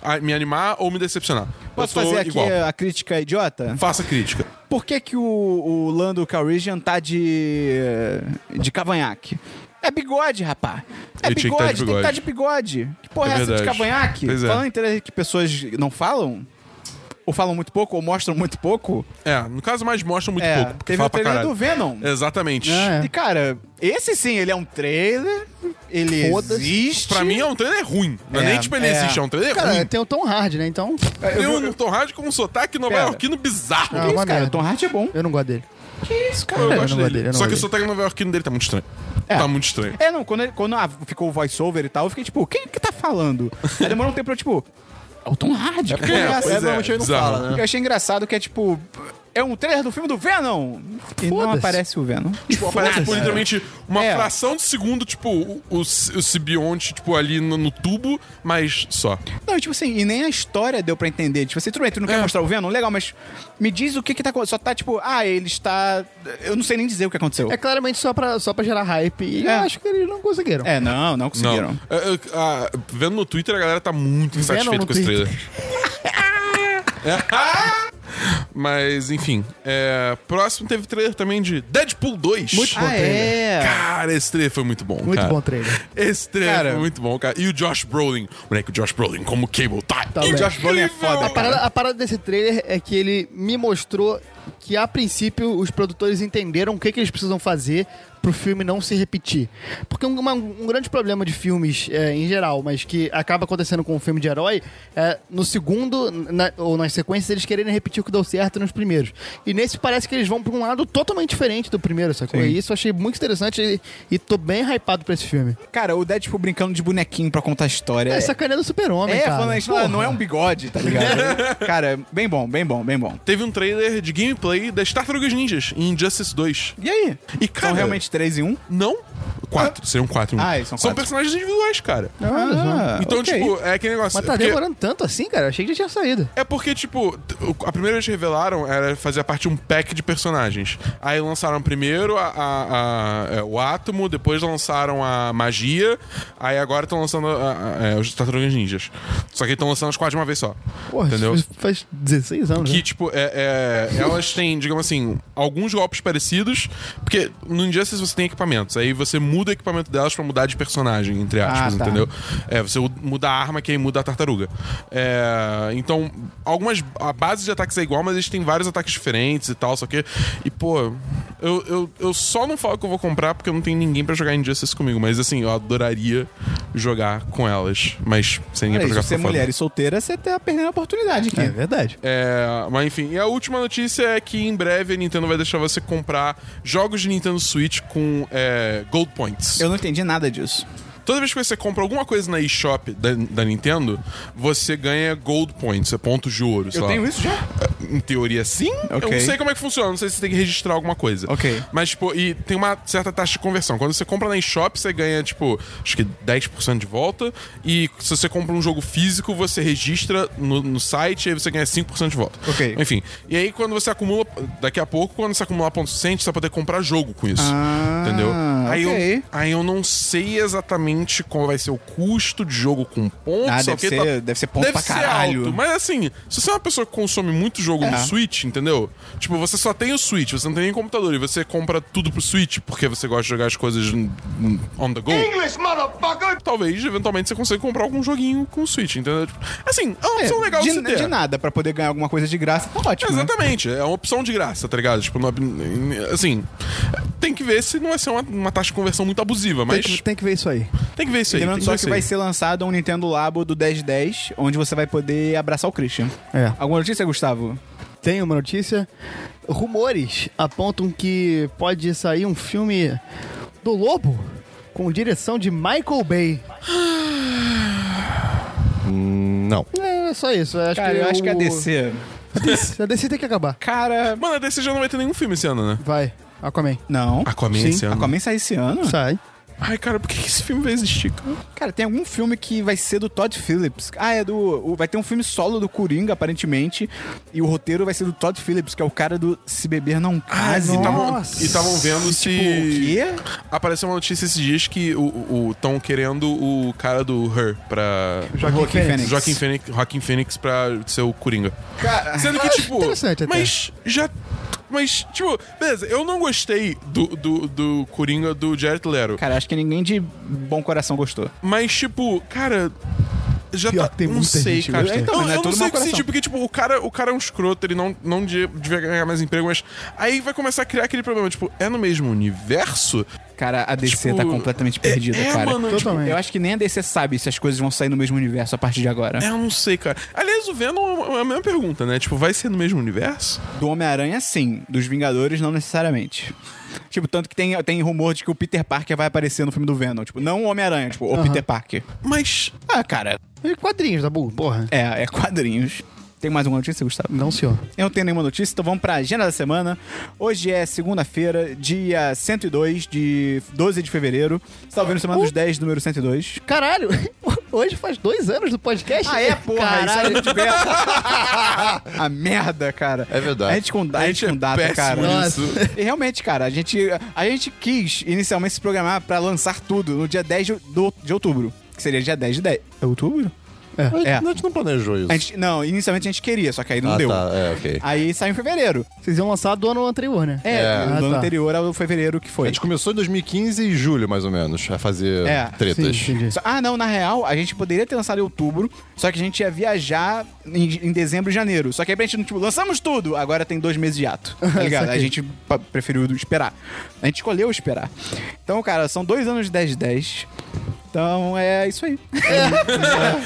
a- me animar ou me decepcionar. Posso eu tô fazer aqui igual. a crítica idiota? Faça crítica. Por que, que o, o Lando Calrissian tá de. de cavanhaque? É bigode, rapá. É tá bigode, de tem que estar de bigode. Que porra é, É essa de cavanhaque? Pois é. Falando em que pessoas não falam, ou falam muito pouco, ou mostram muito pouco. É, no caso mais mostra muito é, pouco. Porque teve o trailer do Venom. Exatamente. É. E, cara, esse sim, ele é um trailer, ele Foda-se. existe. Pra mim é um trailer ruim. Não é, É, nem tipo ele é. existe, é um trailer Cara, ruim. tem o Tom Hardy, né? Então, Tem um Tom Hardy com um sotaque nova-iorquino bizarro. Ah, Que isso, cara? O Tom Hardy é bom. eu não gosto dele. Que isso, cara? Eu eu gosto não dele. gosto dele, eu não Só que o sotaque nova-iorquino dele tá muito estranho. É. Tá muito estranho. É, não, quando, ele- quando ah, ficou o voice-over e tal, eu fiquei tipo, quem que tá falando? Aí demorou um tempo pra eu, tipo, é o Tom Hardy. porque É, eu, pois achei- é, normalmente ele não bizarro. fala, né? eu achei engraçado que é tipo, é um trailer do filme do Venom. E não aparece o Venom. Tipo, aparece por Foda-se. literalmente uma É. fração de segundo, tipo, o, o, o simbionte, tipo, ali no, no tubo, mas só. Não, tipo assim, e nem a história deu pra entender. Tipo assim, tudo bem, tu não quer É. mostrar o Venom? Legal, mas me diz o que que tá acontecendo. Só tá tipo, ah, ele está... Eu não sei nem dizer o que aconteceu. É claramente só pra, só pra gerar hype. E É. eu acho que eles não conseguiram. É, não, não conseguiram. Não. É, é, ah, vendo no Twitter, a galera tá muito insatisfeita com esse trailer. É. Mas, enfim. é, próximo teve trailer também de Deadpool 2. Muito bom Ah, é? Cara, esse trailer foi muito bom, Muito cara. bom trailer. Esse trailer Cara. foi muito bom, cara. E o Josh Brolin. Moleque, o Josh Brolin como Cable tá. Tá o. Josh Brolin é foda, A parada, a parada desse trailer é que ele me mostrou que, a princípio, os produtores entenderam o que, que eles precisam fazer pro filme não se repetir. Porque um, uma- um grande problema de filmes é, em geral, mas que acaba acontecendo com o filme de herói, é no segundo na- ou nas sequências eles quererem repetir o que deu certo nos primeiros. E nesse parece que eles vão pra um lado totalmente diferente do primeiro, sacou? Sim. E isso eu achei muito interessante e, e tô bem hypado pra esse filme. Cara, o Deadpool brincando de bonequinho pra contar a história. É, sacaneia do super-homem, É, cara. falando isso, Porra. não é um bigode, tá ligado? Cara, bem bom, bem bom, bem bom. Teve um trailer de gameplay das Tartarugas Ninjas em Injustice 2. E aí? E, cara, São realmente três em um? Não. Quatro. Seriam quatro. em um. Ah, eles são quatro. personagens individuais, cara. Olha só. Então, ok. tipo, é aquele negócio. Mas tá é porque- demorando tanto assim, cara? Achei que já tinha saído. É porque, tipo, t- o- a primeira vez que revelaram era fazer parte de um pack de personagens. Aí lançaram primeiro a, a- a- é, o Átomo, depois lançaram a Magia, aí agora estão lançando a- a- é, os Tartarugas Ninjas. Só que estão lançando as quatro de uma vez só. Porra, entendeu? isso faz 16 anos. Que, né? tipo, é, é- elas têm, digamos assim, alguns golpes parecidos, porque no Injustice você tem equipamentos, aí você muda o equipamento delas pra mudar de personagem, entre aspas, Ah, tá. entendeu? É, você muda a arma que aí muda a tartaruga. É, então, algumas. A base de ataques é igual, mas eles têm vários ataques diferentes e tal, só que. E, pô, eu, eu, eu só não falo que eu vou comprar porque eu não tenho ninguém pra jogar Injustice comigo. Mas assim, eu adoraria jogar com elas. Mas sem ninguém Olha, pra jogar se você é mulher e solteira, você tá perdendo a oportunidade aqui. É verdade. É, mas enfim, e a última notícia é que em breve a Nintendo vai deixar você comprar jogos de Nintendo Switch com é, Gold Points. Eu não entendi nada disso. Toda vez que você compra alguma coisa na eShop da, da Nintendo, você ganha Gold Points, é pontos de ouro. sei Eu lá. tenho isso já? Em teoria, sim. Eu Ok. não sei como é que funciona, não sei se você tem que registrar alguma coisa. Ok. Mas, tipo, e tem uma certa taxa de conversão. Quando você compra na eShop, você ganha, tipo, acho que 10% de volta. E se você compra um jogo físico, você registra no, no site e aí você ganha 5% de volta. Ok. Enfim. E aí, quando você acumula, daqui a pouco, quando você acumular pontos suficientes, você vai poder comprar jogo com isso. Ah, entendeu? Aí, ok. eu, aí eu não sei exatamente qual vai ser o custo de jogo com pontos. Ah, deve ser- deve ser ponto deve pra ser caralho. alto, mas assim, se você é uma pessoa que consome muito jogo É. no Switch, entendeu? Tipo, você só tem o Switch, você não tem nem computador e você compra tudo pro Switch porque você gosta de jogar as coisas on the go. English, motherfucker! Talvez, eventualmente, você consiga comprar algum joguinho com o Switch, entendeu? Tipo, assim, é uma opção legal de, de, se ter. de nada, pra poder ganhar alguma coisa de graça, tá ótimo. né? Exatamente, é uma opção de graça, tá ligado? Tipo, não é- assim, tem que ver se não vai ser uma, uma taxa de conversão muito abusiva, mas Tem que, tem que ver isso aí. Tem que ver isso aí. Lembrando só que isso vai ser lançado um Nintendo Labo do 1010, onde você vai poder abraçar o Christian. É. Alguma notícia, Gustavo? Tem uma notícia. Rumores apontam que pode sair um filme do Lobo com direção de Michael Bay. Hum, Não. É só isso. Eu acho Cara, que eu acho que a DC. A DC tem que acabar. Cara. Mano, a DC já não vai ter nenhum filme esse ano, né? Vai. Aquaman. Não. Aquaman Sim. esse ano. Aquaman sai esse ano? Sai. Ai, cara, por que esse filme vai existir, cara? Cara, tem algum filme que vai ser do Todd Phillips. Ah, é do. o- vai ter um filme solo do Coringa, aparentemente. E o roteiro vai ser do Todd Phillips, que é o cara do Se Beber Não Case. e tavam- nossa. E estavam vendo se. Tipo, o quê? Apareceu uma notícia esses dias que o estão querendo o cara do Her pra. Joaquim Fênix. Joaquim Phoenix, Joaquim Phoenix pra ser o Coringa. Cara, Sendo que, tipo. interessante até. Mas já. Mas, tipo, beleza, eu não gostei do, do, do Coringa do Jared Leto. cara, acho que ninguém de bom coração gostou. Mas, tipo, cara. Já Pior tá. tem não muita sei, gente cara. Então, não é eu não sei que sentir, porque, tipo, o cara, o cara é um escroto, ele não, não devia ganhar mais emprego, mas. Aí vai começar a criar aquele problema, tipo, é no mesmo universo? Cara, a DC Tipo, tá completamente perdida, é, cara. mano, tipo. Eu acho que nem a DC sabe se as coisas vão sair no mesmo universo a partir de agora. É, eu não sei, cara. Aliás, o Venom é a mesma pergunta, né? Tipo, vai ser no mesmo universo? Do Homem-Aranha, sim. Dos Vingadores, não necessariamente. Tipo, tanto que tem, tem rumor de que o Peter Parker vai aparecer no filme do Venom. Tipo, não o Homem-Aranha, tipo, o Peter Parker. Mas. Ah, cara, E quadrinhos da Bull, porra. é, é quadrinhos. Tem mais uma notícia, Gustavo? Não, senhor. Eu não tenho nenhuma notícia, então vamos pra agenda da semana. Hoje é segunda-feira, dia 102 de 12 de fevereiro. Você tá ouvindo Semana dos 10, número 102. Caralho, hoje faz dois anos do podcast. Ah, é, porra, isso era Caralho. muito bem. A merda, cara. É verdade. A gente com, a gente é com data, cara. Nossa. E realmente, cara, a gente, a gente quis inicialmente se programar pra lançar tudo no dia 10 de, do- de outubro. Que seria dia 10 de 10. É outubro? É. É. A gente não planejou isso. A gente, não, inicialmente a gente queria, só que aí não ah, deu. tá. É, ok. Aí saiu em fevereiro. Vocês iam lançar do ano anterior, né? É, É. do Ah, ano tá. anterior ao fevereiro que A foi. gente começou em 2015 e julho, mais ou menos, a fazer É, tretas. Sim, Ah, não, na real, a gente poderia ter lançado em outubro, só que a gente ia viajar em, em dezembro e janeiro. Só que aí a gente não, tipo, lançamos tudo, agora tem dois meses de ato. Tá ligado? a gente preferiu esperar. A gente escolheu esperar. Então, cara, são dois anos de 10 de 10. Então é isso aí.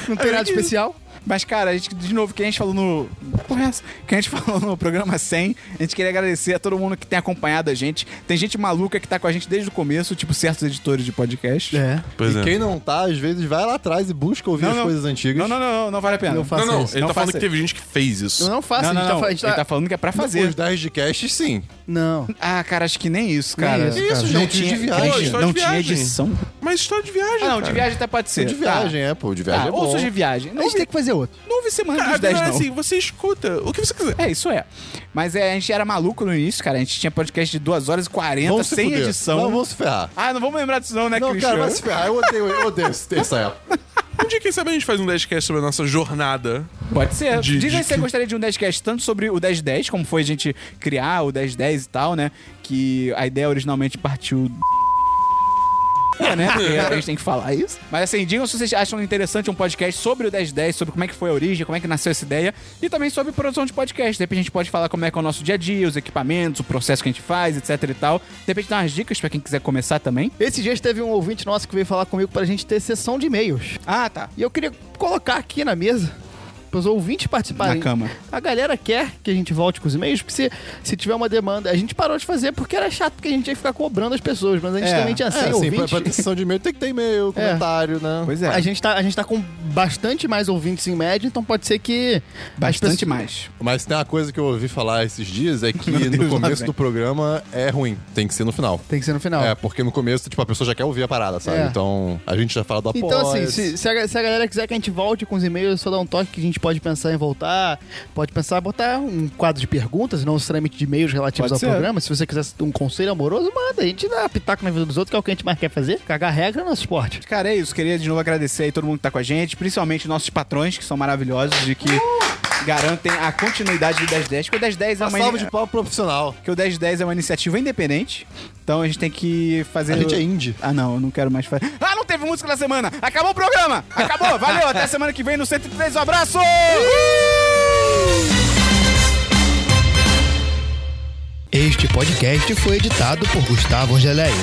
Não tem nada especial. Mas, cara, a gente, de novo, que a gente falou no. Porra, é essa? Que a gente falou no programa 100, a gente queria agradecer a todo mundo que tem acompanhado a gente. Tem gente maluca que tá com a gente desde o começo, tipo certos editores de podcast. É. Pois e é. quem não tá, às vezes, vai lá atrás e busca ouvir Não, as não. coisas antigas. Não, não, não, não, não vale a pena. Não faça Não, não, isso. ele Não tá falando faça que teve gente que fez isso. Eu não faço, Não, a não, gente não. tá, a gente Ele tá- tá falando que é pra fazer. Os 10 de cast, sim. Não. Ah, cara, acho que nem isso, cara. isso, Isso, cara. gente, não de tinha, viagem. não, História não de tinha viagem. edição. Mas história de viagem. Ah, não, de cara. viagem até pode ser. de Tá. viagem, é, pô. De viagem Tá, é bom. ouços de viagem. A Não gente tem que fazer outro. não houve semana Cara, dos 10, é não. assim, você escuta o que você quiser. É, isso é. Mas é, a gente era maluco no início, cara. A gente tinha podcast de 2 horas e 40, Vamos se sem fuder. edição. Não, vamos se ferrar. Ah, não vamos lembrar disso não, né, Não, Christian? cara, vai se ferrar. Eu odeio, eu odeio esse- essa época. Um dia, quem sabe, a gente faz um 10cast sobre a nossa jornada. Pode ser. De- Diz aí se você gostaria de um 10cast tanto sobre o 1010, como foi a gente criar o 1010 e tal, né? Que a ideia originalmente partiu né? Porque a gente tem que falar isso. Mas assim, digam se vocês acham interessante um podcast sobre o 1010, sobre como é que foi a origem, como é que nasceu essa ideia, e também sobre produção de podcast. De repente a gente pode falar como é que é o nosso dia a dia, os equipamentos, o processo que a gente faz, etc e tal. De repente dar umas dicas pra quem quiser começar também. Esses dias teve um ouvinte nosso que veio falar comigo pra gente ter sessão de e-mails. Ah, tá. E eu queria colocar aqui na mesa para os ouvintes participarem. Na cama. A galera quer que a gente volte com os e-mails, porque se, se tiver uma demanda, a gente parou de fazer porque era chato, porque a gente ia ficar cobrando as pessoas, mas a gente É. também tinha 100 É, assim, pra, ouvintes. pra ter sessão de e-mail tem que ter e-mail, comentário, né? Pois é. A gente, tá, a gente tá com bastante mais ouvintes em média, então pode ser que. as Bastante pessoas- mais. Mas tem uma coisa que eu ouvi falar esses dias, é que Deus, no começo do programa é ruim, tem que ser no final. Tem que ser no final. É, porque no começo, tipo, a pessoa já quer ouvir a parada, sabe? É. Então, a gente já fala do apoio. Então, assim, se, se, a, se a galera quiser que a gente volte com os e-mails, só dá um toque que a gente pode pensar em voltar. Pode pensar em botar um quadro de perguntas, não necessariamente de e-mails relativos Pode ao ser. programa. Se você quiser um conselho amoroso, manda. A gente dá pitaco na vida dos outros, que é o que a gente mais quer fazer. Cagar regra no nosso esporte. Cara, é isso. Queria de novo agradecer aí todo mundo que tá com a gente, principalmente nossos patrões, que são maravilhosos e que garantem a continuidade do 1010, porque o 1010 é Uma uma, salva de pau profissional. que o 1010 é uma iniciativa independente. Então a gente tem que fazer. A gente é indie. Ah, não, eu não quero mais fazer. Ah, não teve música na semana! Acabou o programa! Acabou! Valeu! Até semana que vem no 103. Um abraço! Este podcast foi editado por Gustavo Angeléia.